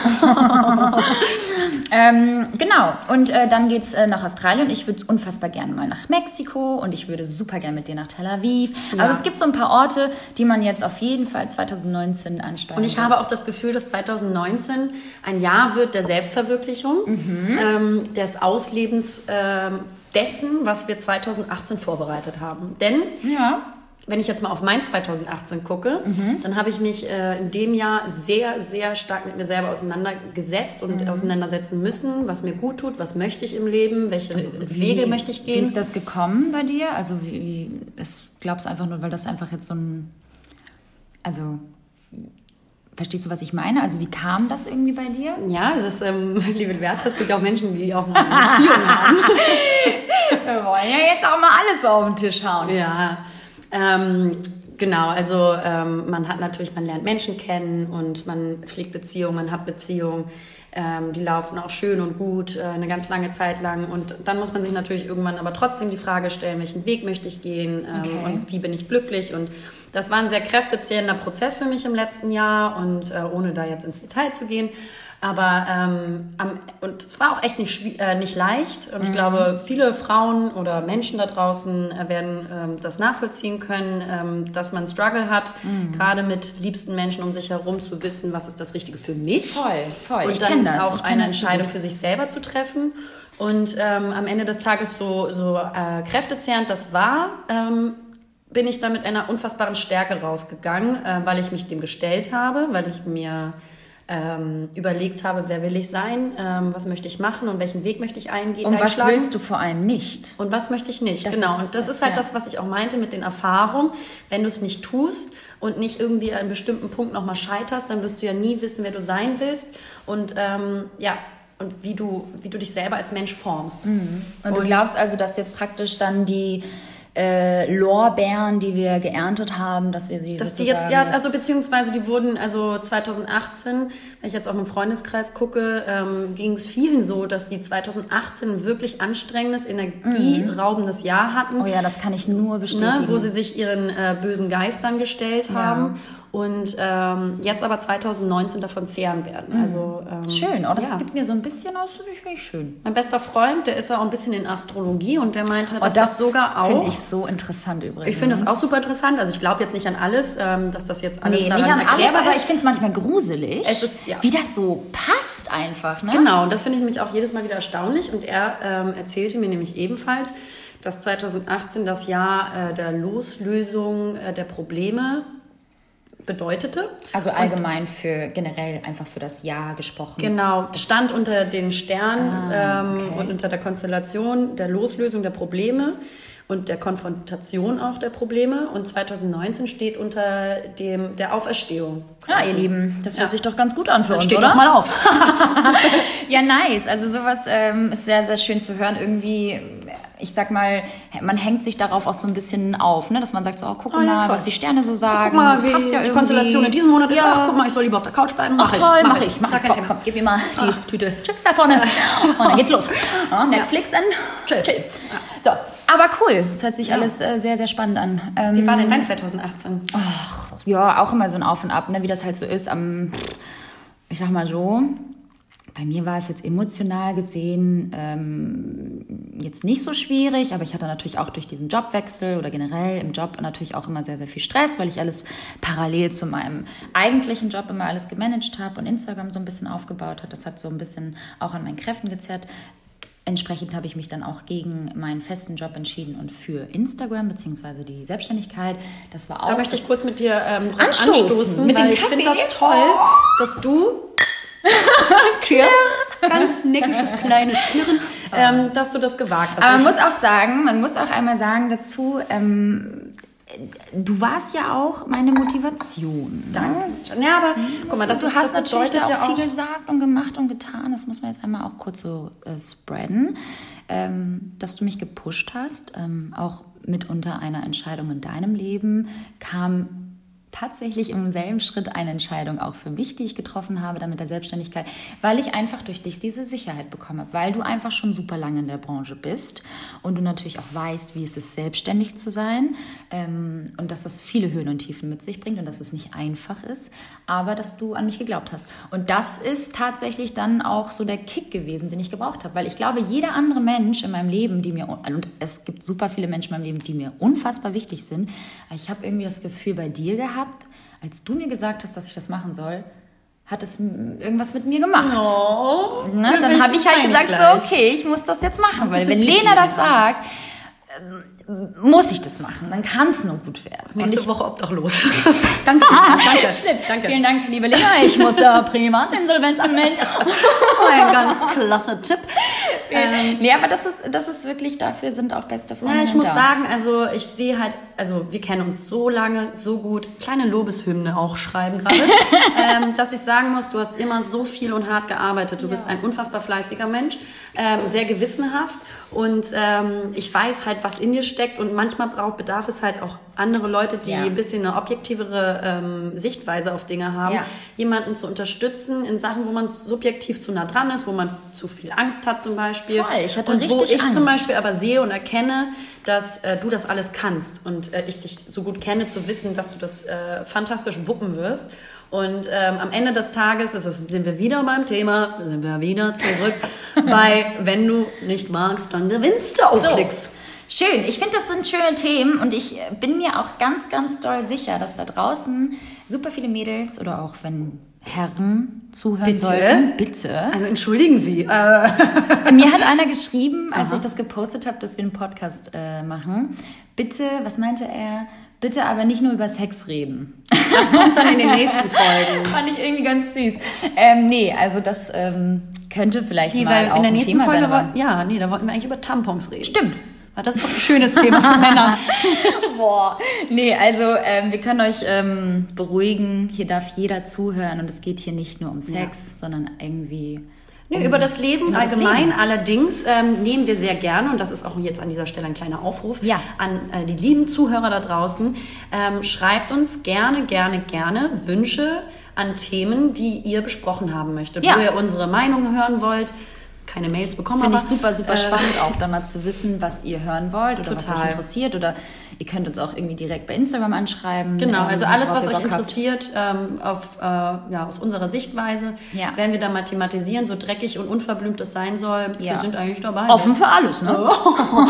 ähm, genau, und äh, dann geht's äh, nach Australien. Ich würde unfassbar gerne mal nach Mexiko und ich würde super gerne mit dir nach Tel Aviv. Ja. Also es gibt so ein paar Orte, die man jetzt auf jeden Fall 2019 ansteuern Und ich habe auch das Gefühl, dass 2019 ein Jahr wird der Selbstverwirklichung, ähm, des Auslebens ähm, dessen, was wir 2018 vorbereitet haben. Denn Ja. Wenn ich jetzt mal auf mein 2018 gucke, dann habe ich mich äh, in dem Jahr sehr, sehr stark mit mir selber auseinandergesetzt und auseinandersetzen müssen, was mir gut tut, was möchte ich im Leben, welche Wege möchte ich Wie gehen. ist das gekommen bei dir? Also wie, wie es glaubst du einfach nur, weil das einfach jetzt so ein, also verstehst du, was ich meine? Also wie kam das irgendwie bei dir? Ja, es ist, ähm, liebe Werte, es gibt auch Menschen, die auch mal eine Beziehung haben. Wir wollen ja jetzt auch mal alles auf den Tisch hauen. Ja, ähm, genau. Also ähm, man hat natürlich, man lernt Menschen kennen und man pflegt Beziehungen, man hat Beziehungen. Ähm, die laufen auch schön und gut äh, eine ganz lange Zeit lang. Und dann muss man sich natürlich irgendwann aber trotzdem die Frage stellen, welchen Weg möchte ich gehen ähm, Okay. und wie bin ich glücklich. Und das war ein sehr kräftezehrender Prozess für mich im letzten Jahr und äh, ohne da jetzt ins Detail zu gehen. Aber ähm, am, und es war auch echt nicht, äh, nicht leicht. Und ich glaube, viele Frauen oder Menschen da draußen äh, werden ähm, das nachvollziehen können, ähm, dass man Struggle hat, gerade mit liebsten Menschen um sich herum zu wissen, was ist das Richtige für mich. Voll, voll. Und Ich dann das. auch eine Entscheidung gut. für sich selber zu treffen. Und ähm, am Ende des Tages so, so äh, kräftezehrend das war, ähm, bin ich da mit einer unfassbaren Stärke rausgegangen, äh, weil ich mich dem gestellt habe, weil ich mir ähm, überlegt habe, wer will ich sein, ähm, was möchte ich machen und welchen Weg möchte ich eingehen. Und was willst du vor allem nicht? Und was möchte ich nicht? Das genau. ist- und das, das- ist halt ja. das, was ich auch meinte mit den Erfahrungen. Wenn du es nicht tust und nicht irgendwie an einem bestimmten Punkt nochmal scheiterst, dann wirst du ja nie wissen, wer du sein willst und ähm, ja und wie du wie du dich selber als Mensch formst. Und, du glaubst also, dass jetzt praktisch dann die äh, Lorbeeren, die wir geerntet haben, dass wir sie Dass die jetzt, ja, also beziehungsweise die wurden, also 2018, wenn ich jetzt auch im Freundeskreis gucke, ähm, ging es vielen so, dass sie 2018 ein wirklich anstrengendes, energieraubendes Jahr hatten. oh ja, das kann ich nur ne, bestätigen. wo sie sich ihren äh, bösen Geistern gestellt haben und ähm, jetzt aber 2019 davon zehren werden. Also ähm, schön, oh, das ja. gibt mir so ein bisschen aus, das finde ich schön. Mein bester Freund, der ist ja auch ein bisschen in Astrologie und der meinte, dass Oh, das, sogar finde auch. ich so interessant übrigens. Ich finde das auch super interessant. Also ich glaube jetzt nicht an alles, ähm, dass das jetzt alles Nee, daran nicht an alles, erklärbar aber ist. ich finde es manchmal gruselig, Es ist- ja. wie das so passt einfach. Ne? Genau, und das finde ich nämlich auch jedes Mal wieder erstaunlich. Und er ähm, erzählte mir nämlich ebenfalls, dass 2018 das Jahr äh, der Loslösung äh, der Probleme bedeutete. Also allgemein für generell einfach für das Jahr gesprochen. Genau, stand unter den Sternen Ah, ähm, okay. und unter der Konstellation der Loslösung der Probleme und der Konfrontation auch der Probleme. Und 2019 steht unter dem der Auferstehung. Ja, quasi. ihr Lieben, das hört Ja. sich doch ganz gut an für Dann uns, steht oder? doch mal auf. Ja, nice. Also sowas ähm, ist sehr, sehr schön zu hören. Irgendwie, ich sag mal, man hängt sich darauf auch so ein bisschen auf, ne? dass man sagt so, oh, guck Oh ja, mal, voll. was die Sterne so sagen. Guck mal, das wie passt ja die. Konstellation in diesem Monat ist. Ja. Ach, guck mal, ich soll lieber auf der Couch bleiben. Mach Ach ich. toll, mach, mach ich, mach ich. Komm, komm, gib mir mal die Tüte Chips da vorne. Und dann geht's los. Ja, Netflix an, chill, chill. So, aber cool. Das hört sich alles äh, sehr, sehr spannend an. Ähm, Wie war denn dein 2018? ja, auch immer so ein Auf und Ab, ne, wie das halt so ist. Am, ich sag mal so, bei mir war es jetzt emotional gesehen ähm, jetzt nicht so schwierig, aber ich hatte natürlich auch durch diesen Jobwechsel oder generell im Job natürlich auch immer sehr, sehr viel Stress, weil ich alles parallel zu meinem eigentlichen Job immer alles gemanagt habe und Instagram so ein bisschen aufgebaut hat. Das hat so ein bisschen auch an meinen Kräften gezerrt. Entsprechend habe ich mich dann auch gegen meinen festen Job entschieden und für Instagram bzw. die Selbstständigkeit. Das war auch Da möchte ich kurz mit dir ähm, Anstoßen. anstoßen, Mit dem ich finde das toll, dass du Cheers, ganz neckisches kleines Klirren, ähm, dass du das gewagt hast. Aber man Ich- muss auch sagen, man muss auch einmal sagen dazu, ähm, du warst ja auch meine Motivation. Danke. ja, aber guck mal, das, du ist, hast das natürlich ja auch auch, viel gesagt und gemacht und getan. Das muss man jetzt einmal auch kurz so äh, spreaden, ähm, dass du mich gepusht hast. Ähm, auch mitunter einer Entscheidung in deinem Leben kam tatsächlich im selben Schritt eine Entscheidung auch für mich, die ich getroffen habe, dann mit der Selbstständigkeit, weil ich einfach durch dich diese Sicherheit bekomme, weil du einfach schon super lange in der Branche bist und du natürlich auch weißt, wie es ist, selbstständig zu sein ähm, und dass das viele Höhen und Tiefen mit sich bringt und dass es nicht einfach ist, aber dass du an mich geglaubt hast. Und das ist tatsächlich dann auch so der Kick gewesen, den ich gebraucht habe, weil ich glaube, jeder andere Mensch in meinem Leben, die mir, und es gibt super viele Menschen in meinem Leben, die mir unfassbar wichtig sind, ich habe irgendwie das Gefühl bei dir gehabt, gehabt, als du mir gesagt hast, dass ich das machen soll, hat es irgendwas mit mir gemacht. Oh, ne? Dann habe ich halt gesagt, so, okay, ich muss das jetzt machen, weil wenn Lena das sagt, muss ich das machen, dann kann es nur gut werden. Nächste ich, Woche obdachlos. danke, danke, danke. Vielen Dank, liebe Lena. Ich muss ja prima Insolvenz anmelden. Ein ganz klasse Tipp. Ähm, nee, aber das ist, das ist wirklich, dafür sind auch beste Freunde Ja, ich muss da. sagen, also ich sehe halt, also wir kennen uns so lange, so gut, kleine Lobeshymne auch schreiben gerade, ähm, dass ich sagen muss, du hast immer so viel und hart gearbeitet. Du ja. bist ein unfassbar fleißiger Mensch, ähm, sehr gewissenhaft und ähm, ich weiß halt, was in dir steckt und manchmal braucht, bedarf es halt auch andere Leute, die ja. ein bisschen eine objektivere ähm, Sichtweise auf Dinge haben, ja. jemanden zu unterstützen in Sachen, wo man subjektiv zu nah dran ist, wo man zu viel Angst hat zum Beispiel. Voll, ich hatte und richtig wo ich Angst. zum Beispiel aber sehe und erkenne, dass äh, du das alles kannst und äh, ich dich so gut kenne, zu wissen, dass du das äh, fantastisch wuppen wirst. Und ähm, am Ende des Tages ist es, sind wir wieder beim Thema, sind wir wieder zurück bei, wenn du nicht magst, dann gewinnst du auf so. Klicks. Schön, ich finde, das sind schöne Themen und ich bin mir auch ganz, ganz doll sicher, dass da draußen super viele Mädels oder auch wenn Herren zuhören bitte? sollten. Bitte. Also entschuldigen Sie. Äh. Mir hat einer geschrieben, als Aha. ich das gepostet habe, dass wir einen Podcast äh, machen. Bitte, was meinte er? Bitte aber nicht nur über Sex reden. Das kommt dann in den nächsten Folgen. Fand ich irgendwie ganz süß. Ähm, nee, also das ähm, könnte vielleicht nee, mal auch in der nächsten Thema Folge sein. War, ja, nee, da wollten wir eigentlich über Tampons reden. Stimmt. Das ist doch ein schönes Thema für Männer. Boah. Nee, also ähm, wir können euch ähm, beruhigen. Hier darf jeder zuhören und es geht hier nicht nur um Sex, ja. sondern irgendwie Nee, über das Leben über allgemein. Das Leben. Allerdings ähm, nehmen wir sehr gerne, und das ist auch jetzt an dieser Stelle ein kleiner Aufruf ja. an äh, die lieben Zuhörer da draußen, ähm, schreibt uns gerne, gerne, gerne Wünsche an Themen, die ihr besprochen haben möchtet, ja. wo ihr unsere Meinung hören wollt keine Mails bekommen. Finde ich super, super äh, spannend auch, da mal zu wissen, was ihr hören wollt oder total. was euch interessiert. Oder ihr könnt uns auch irgendwie direkt bei Instagram anschreiben. Genau, also alles, was euch interessiert, ähm, auf, äh, ja, aus unserer Sichtweise, ja. werden wir da mal thematisieren, so dreckig und unverblümt es sein soll. Ja. Wir sind eigentlich dabei. Offen ne? für alles, ne?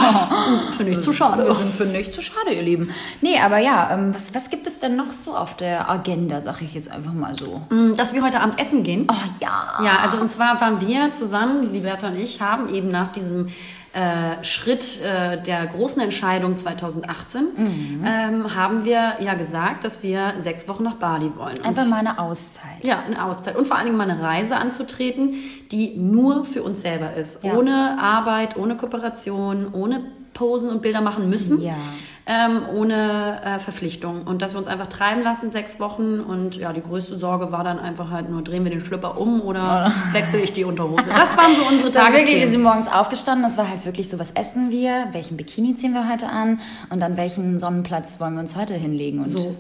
für nicht zu schade. Wir sind für nicht zu schade, ihr Lieben. Nee, aber ja, ähm, was, was gibt es denn noch so auf der Agenda, sag ich jetzt einfach mal so? Mm, dass wir heute Abend essen gehen. Oh ja. Ja, also und zwar waren wir zusammen, liebe Bertha und ich haben eben nach diesem äh, Schritt äh, der großen Entscheidung 2018 mhm. ähm, haben wir ja gesagt, dass wir sechs Wochen nach Bali wollen. Einfach mal eine Auszeit. Ja, eine Auszeit. Und vor allen Dingen mal eine Reise anzutreten, die nur für uns selber ist. Ja. Ohne Arbeit, ohne Kooperation, ohne posen und Bilder machen müssen. Ja ähm, ohne äh, Verpflichtung. Und dass wir uns einfach treiben lassen, sechs Wochen. Und ja, die größte Sorge war dann einfach halt nur, drehen wir den Schlüpper um oder wechsle ich die Unterhose. Das waren so unsere Tage. Wir sind morgens aufgestanden, das war halt wirklich so, was essen wir, welchen Bikini ziehen wir heute an und an welchen Sonnenplatz wollen wir uns heute hinlegen. Und so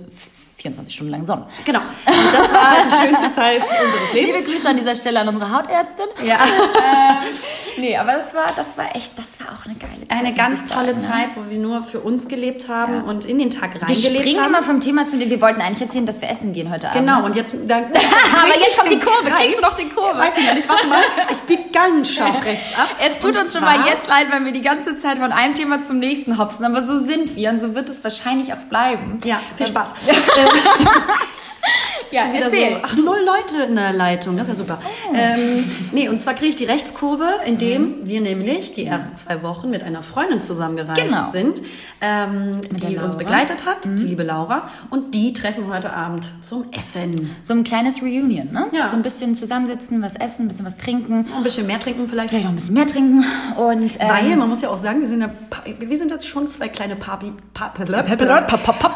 24 Stunden lang Sonne. Genau. Und das war die schönste Zeit unseres Lebens. Liebe Grüße an dieser Stelle an unsere Hautärztin. Ja. ähm, nee, aber das war, das war echt, das war auch eine geile Zeit. Eine ganz tolle sagen, Zeit, ne? wo wir nur für uns gelebt haben ja. und in den Tag reingelebt haben. Wir springen immer vom Thema zu dem, wir wollten eigentlich erzählen, dass wir essen gehen heute Abend. Genau, und jetzt, dann, aber jetzt kommt die Kurve, Kreis. kriegst du noch die Kurve. Weiß ich nicht, warte mal, ich bieg ganz scharf rechts ab. Es tut und uns schon mal jetzt leid, weil wir die ganze Zeit von einem Thema zum nächsten hopsen, aber so sind wir und so wird es wahrscheinlich auch bleiben. Ja, viel ähm, Spaß. ja, schon wieder erzähl. so, ach, null Leute in der Leitung, das ist ja super. Oh. Ähm, nee, und zwar kriege ich die Rechtskurve, indem mhm. wir nämlich die ersten zwei Wochen mit einer Freundin zusammengereist genau. sind, ähm, die uns begleitet hat, mhm. die liebe Laura, und die treffen wir heute Abend zum Essen. So ein kleines Reunion, ne? Ja. So ein bisschen zusammensitzen, was essen, ein bisschen was trinken. Ein bisschen mehr trinken vielleicht. Vielleicht noch ein bisschen mehr trinken. Und, ähm, Weil, man muss ja auch sagen, wir sind, ja, wir sind jetzt schon zwei kleine Papi... Papi, Papi,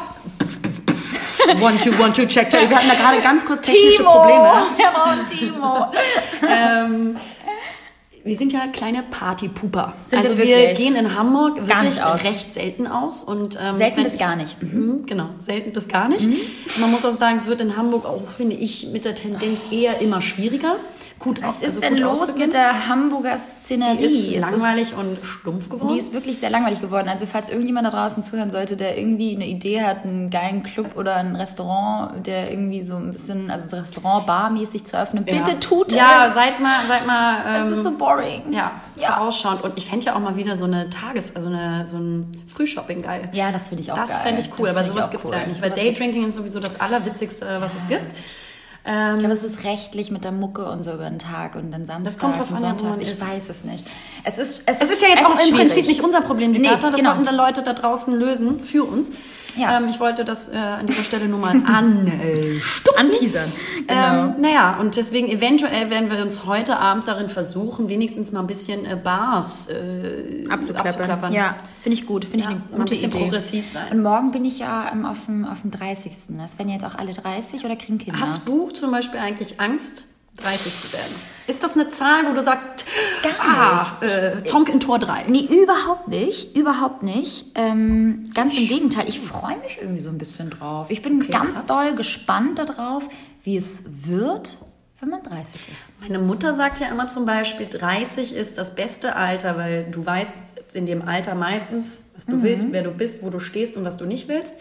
One, two, one, two, check, check. Wir hatten da gerade ganz kurz technische Timo. Probleme. Wir brauchen Timo. ähm, wir sind ja kleine Partypuper. Also wir wir, gehen in Hamburg wirklich Gar nicht aus. recht selten aus. Und, ähm, Selten bis gar nicht. Mhm, genau, selten bis gar nicht. Man muss auch sagen, es wird in Hamburg auch, finde ich, mit der Tendenz eher immer schwieriger. Gut, Was ist also denn los mit der Hamburger Szenerie? Die ist Es langweilig und stumpf geworden. Die ist wirklich sehr langweilig geworden. Also falls irgendjemand da draußen zuhören sollte, der irgendwie eine Idee hat, einen geilen Club oder ein Restaurant, der irgendwie so ein bisschen, also so Restaurant-Bar-mäßig zu öffnen, Ja. bitte tut Ja, es. seid mal, seid mal. es ähm, ist so boring. ja, Ja. vorausschauend. Und ich fände ja auch mal wieder so eine Tages-, also eine, so ein Frühshopping geil. Ja, das finde ich auch Das geil. fände ich cool, Das aber sowas gibt es ja nicht. Weil Daydrinking ist sowieso das Allerwitzigste, was es gibt. Ähm, Ich glaube, es ist rechtlich mit der Mucke und so über den Tag und dann Samstag Das kommt drauf und man Ich ist. weiß es nicht. Es ist, es es ist ja jetzt auch im schwierig. Prinzip nicht unser Problem, die Nee, Bertha. Das genau. sollten da Leute da draußen lösen für uns. Ja. Ähm, ich wollte das äh, an dieser Stelle nur mal anstupsen. Anteasern. Genau. Ähm, naja, und deswegen eventuell werden wir uns heute Abend darin versuchen, wenigstens mal ein bisschen äh, Bars äh, abzuklappern. Ja, finde ich gut. Finde ich Ja, eine mal ein gute bisschen Idee. progressiv sein. Und morgen bin ich ja ähm, auf, dem, auf dem 30. Das werden jetzt auch alle 30 oder kriegen Kinder? Hast du zum Beispiel eigentlich Angst, 30 zu werden? Ist das eine Zahl, wo du sagst, Gar ah, äh, Zonk in Tor 3? Nee, überhaupt nicht. Überhaupt nicht. Ähm, ganz im Gegenteil. Ich freue mich irgendwie so ein bisschen drauf. Ich bin ganz krass. doll gespannt darauf, wie es wird, wenn man 30 ist. Meine Mutter sagt ja immer zum Beispiel, 30 ist das beste Alter, weil du weißt in dem Alter meistens, was du willst, wer du bist, wo du stehst und was du nicht willst.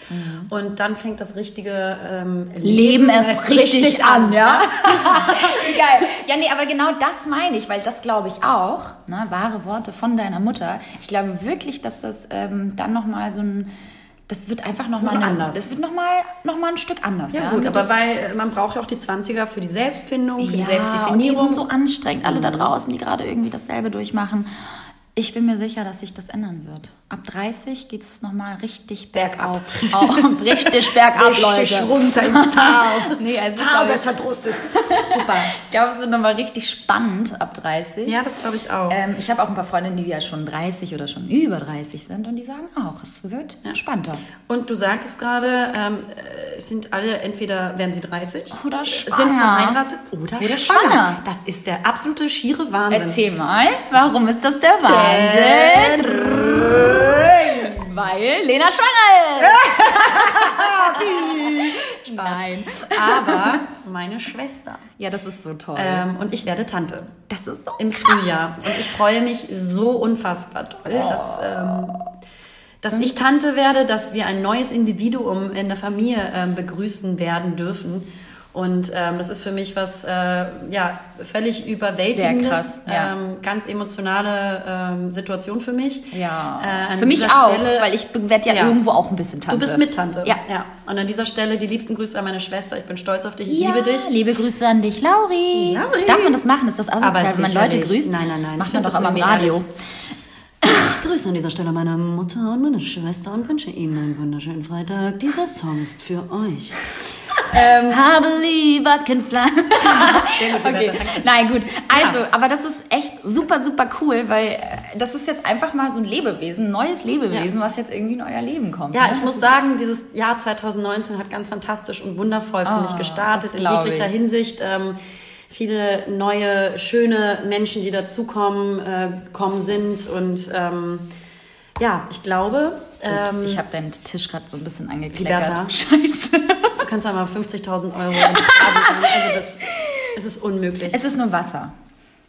Und dann fängt das richtige ähm, Leben erst richtig, an, ja? ja? Geil. Ja, nee, aber genau das meine ich, weil das glaube ich auch, ne, wahre Worte von deiner Mutter. Ich glaube wirklich, dass das ähm, dann nochmal so ein, das wird einfach nochmal ein anders. Das wird nochmal noch mal ein Stück anders. Ja, Ja, gut, aber weil äh, man braucht ja auch die 20er für die Selbstfindung, für die Ja, Selbstdefinierung. und die sind so anstrengend, alle da draußen, die gerade irgendwie dasselbe durchmachen. Ich bin mir sicher, dass sich das ändern wird. Ab 30 geht es nochmal richtig bergab. Au, richtig bergab, Richtig Leute. runter ins Tal. Nee, also Tal des glaube, Verdrusses. Super. ich glaube, es wird nochmal richtig spannend ab 30. Ja, das glaube ich auch. Ähm, ich habe auch ein paar Freundinnen, die ja schon 30 oder schon über 30 sind und die sagen auch, es wird entspannter. Und du sagtest gerade, ähm, äh, es sind alle entweder werden sie 30 Oder sind schwanger. verheiratet oder, Oder schwanger. schwanger. Das ist der absolute schiere Wahnsinn. Erzähl mal, warum ist das der Wahnsinn? Weil Lena schwanger ist. Nein. Aber meine Schwester. Ja, das ist so toll. Ähm, und ich werde Tante das ist so im Frühjahr. Und ich freue mich so unfassbar doll, dass, ähm, dass ich Tante werde, dass wir ein neues Individuum in der Familie ähm, begrüßen werden dürfen. Und ähm, das ist für mich was äh, ja völlig überwältigendes, krass, ja. ähm, ganz emotionale ähm, Situation für mich. Ja. Äh, Für mich auch, Stelle- weil ich werde ja, Ja. irgendwo auch ein bisschen Tante. Du bist Mittante. Ja. ja. Und an dieser Stelle die liebsten Grüße an meine Schwester. Ich bin stolz auf dich. Ich Ja, liebe dich. Liebe Grüße an dich, Lauri. Lauri. Darf man das machen? Ist das asozial, Aber wenn man Leute grüßt? Nein, nein, nein. Macht man doch das immer im Radio. ehrlich. Ich grüße an dieser Stelle meine Mutter und meine Schwester und wünsche Ihnen einen wunderschönen Freitag. Dieser Song ist für euch. I believe I can fly. okay. Nein, gut. Also, aber das ist echt super, super cool, weil äh, das ist jetzt einfach mal so ein Lebewesen, ein neues Lebewesen, was jetzt irgendwie in euer Leben kommt. Ja, ne? ich muss sagen, dieses Jahr 2019 hat ganz fantastisch und wundervoll für Oh, mich gestartet das in jeglicher ich. Hinsicht. Ähm, viele neue, schöne Menschen, die dazukommen, äh, gekommen sind und ähm, ja, ich glaube, Ups, ähm, ich habe deinen Tisch gerade so ein bisschen Liberta. angekleckert. Scheiße. du kannst mal 50.000 Euro in Straße geben. Also das, es ist unmöglich. Es ist nur Wasser.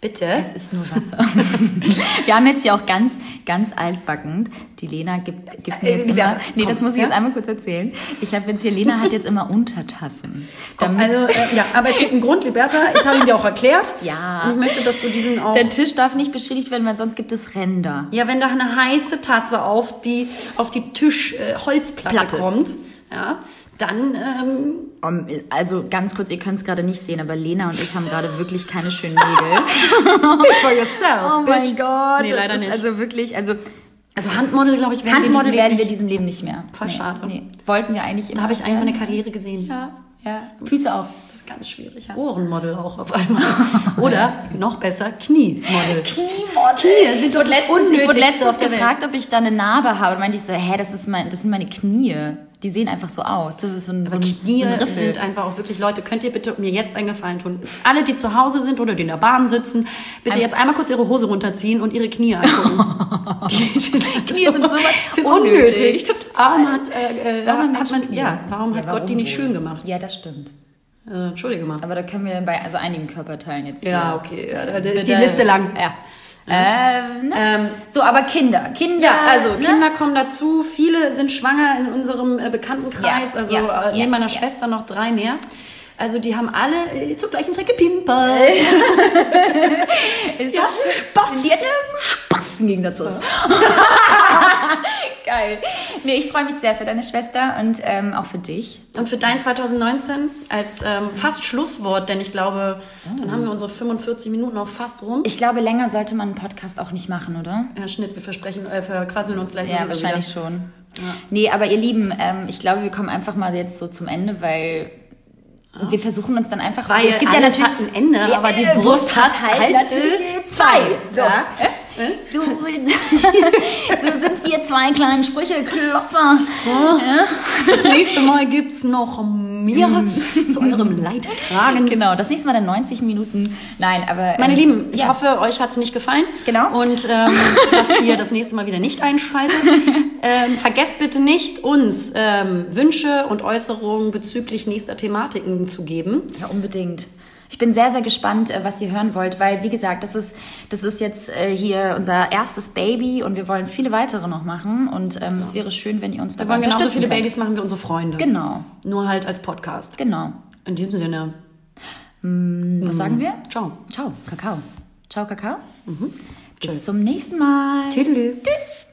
Bitte? Es ist nur Wasser. Wir haben jetzt hier auch ganz, ganz altbackend. Die Lena gibt, gibt mir Äh, jetzt Liberta, immer. Nee, das muss ich ja? jetzt einmal kurz erzählen. Ich habe jetzt hier, Lena hat jetzt immer Untertassen. Komm, also, äh, ja, aber es gibt einen Grund, Liberta. Ich habe ihn dir auch erklärt. Ja. Und ich möchte, dass du diesen auch. der Tisch darf nicht beschädigt werden, weil sonst gibt es Ränder. Ja, wenn da eine heiße Tasse auf die, auf die Tischholzplatte äh, Holzplatte Platte. kommt, ja, dann, ähm, Um, also ganz kurz, ihr könnt es gerade nicht sehen, aber Lena und ich haben gerade wirklich keine schönen Nägel. speak for yourself, Oh bitch. mein Gott. Nee, leider nicht. Also wirklich, also Also Handmodel, glaube ich, werden Handmodel wir werden in wir diesem diesem Leben nicht mehr. Voll nee, schade. Nee. Wollten wir eigentlich immer. Da habe ich eigentlich meine. Karriere gesehen. Ja, ja. Füße auf. Das ist ganz schwierig. Ohrenmodel auch auf einmal. Oder noch besser, Kniemodel. Kniemodel. Knie sind doch ich wurde das letztens, ich wurde letztens auf der Welt. gefragt, ob ich da eine Narbe habe. Und meinte ich so, hä, das, ist mein, das sind meine Knie. Die sehen einfach so aus. Das ist so ein, so Aber ein, Knie so ein sind einfach auch wirklich, Leute, könnt ihr bitte mir jetzt einen Gefallen tun? Alle, die zu Hause sind oder die in der Bahn sitzen, bitte jetzt einmal kurz ihre Hose runterziehen und ihre Knie angucken. die, die, Knie sind sowas sind unnötig. unnötig. Warum hat, äh, äh, Warum hat man, Knie? ja, warum hat Ja, Gott die nicht schön gemacht? Ja, das stimmt. Äh, Entschuldige mal. Aber da können wir bei also einigen Körperteilen jetzt. Ja, äh, okay, ja, da, da ist die Liste lang. Ja. Ähm, ne? Ähm, So, aber Kinder. Kinder. Ja, also ne? Kinder kommen dazu. Viele sind schwanger in unserem äh, Bekanntenkreis. Ja, also ja, äh, neben ja, meiner. Schwester noch drei mehr. Also die haben alle äh, zur gleichen Zeit gepimpert. Ist Ja, das Spaß. Die hatte Spaß im Gegensatz zu uns. Geil. Nee, ich freue mich sehr für deine Schwester und ähm, auch für dich. Und für dein 2019 als ähm, fast Schlusswort, denn ich glaube, dann haben wir unsere 45 Minuten auch fast rum. Ich glaube, länger sollte man einen Podcast auch nicht machen, oder? Herr Schnitt, wir versprechen, äh, verquasseln uns gleich Ja, wahrscheinlich wieder. schon. Nee, aber ihr Lieben, ähm, ich glaube, wir kommen einfach mal jetzt so zum Ende, weil wir versuchen uns dann einfach. Weil es gibt ja natürlich hat ein Ende, Ja, aber die äh, Wurst hat halt halt zwei. So. Ja. So, so sind wir zwei kleinen Sprücheklopfer. Das nächste Mal gibt's noch mehr zu eurem Leidtragen. Genau, das nächste Mal dann 90 Minuten. Nein, aber. Meine ähm, Lieben, ich ja. hoffe, euch hat's nicht gefallen. Genau. Und ähm, dass ihr das nächste Mal wieder nicht einschaltet. ähm, vergesst bitte nicht, uns ähm, Wünsche und Äußerungen bezüglich nächster Thematiken zu geben. Ja, unbedingt. Ich bin sehr, sehr gespannt, äh, was ihr hören wollt, weil, wie gesagt, das ist, das ist jetzt äh, hier unser erstes Baby und wir wollen viele weitere noch machen und ähm, es wäre schön, wenn ihr uns Wir dabei wollen genauso viele könnt. Babys machen wie unsere Freunde. Genau, Nur halt als Podcast. genau. In diesem Sinne, Was sagen wir? ciao. Ciao, Kakao. Ciao, Kakao. Bis Tschüss. zum nächsten Mal. Tschüss.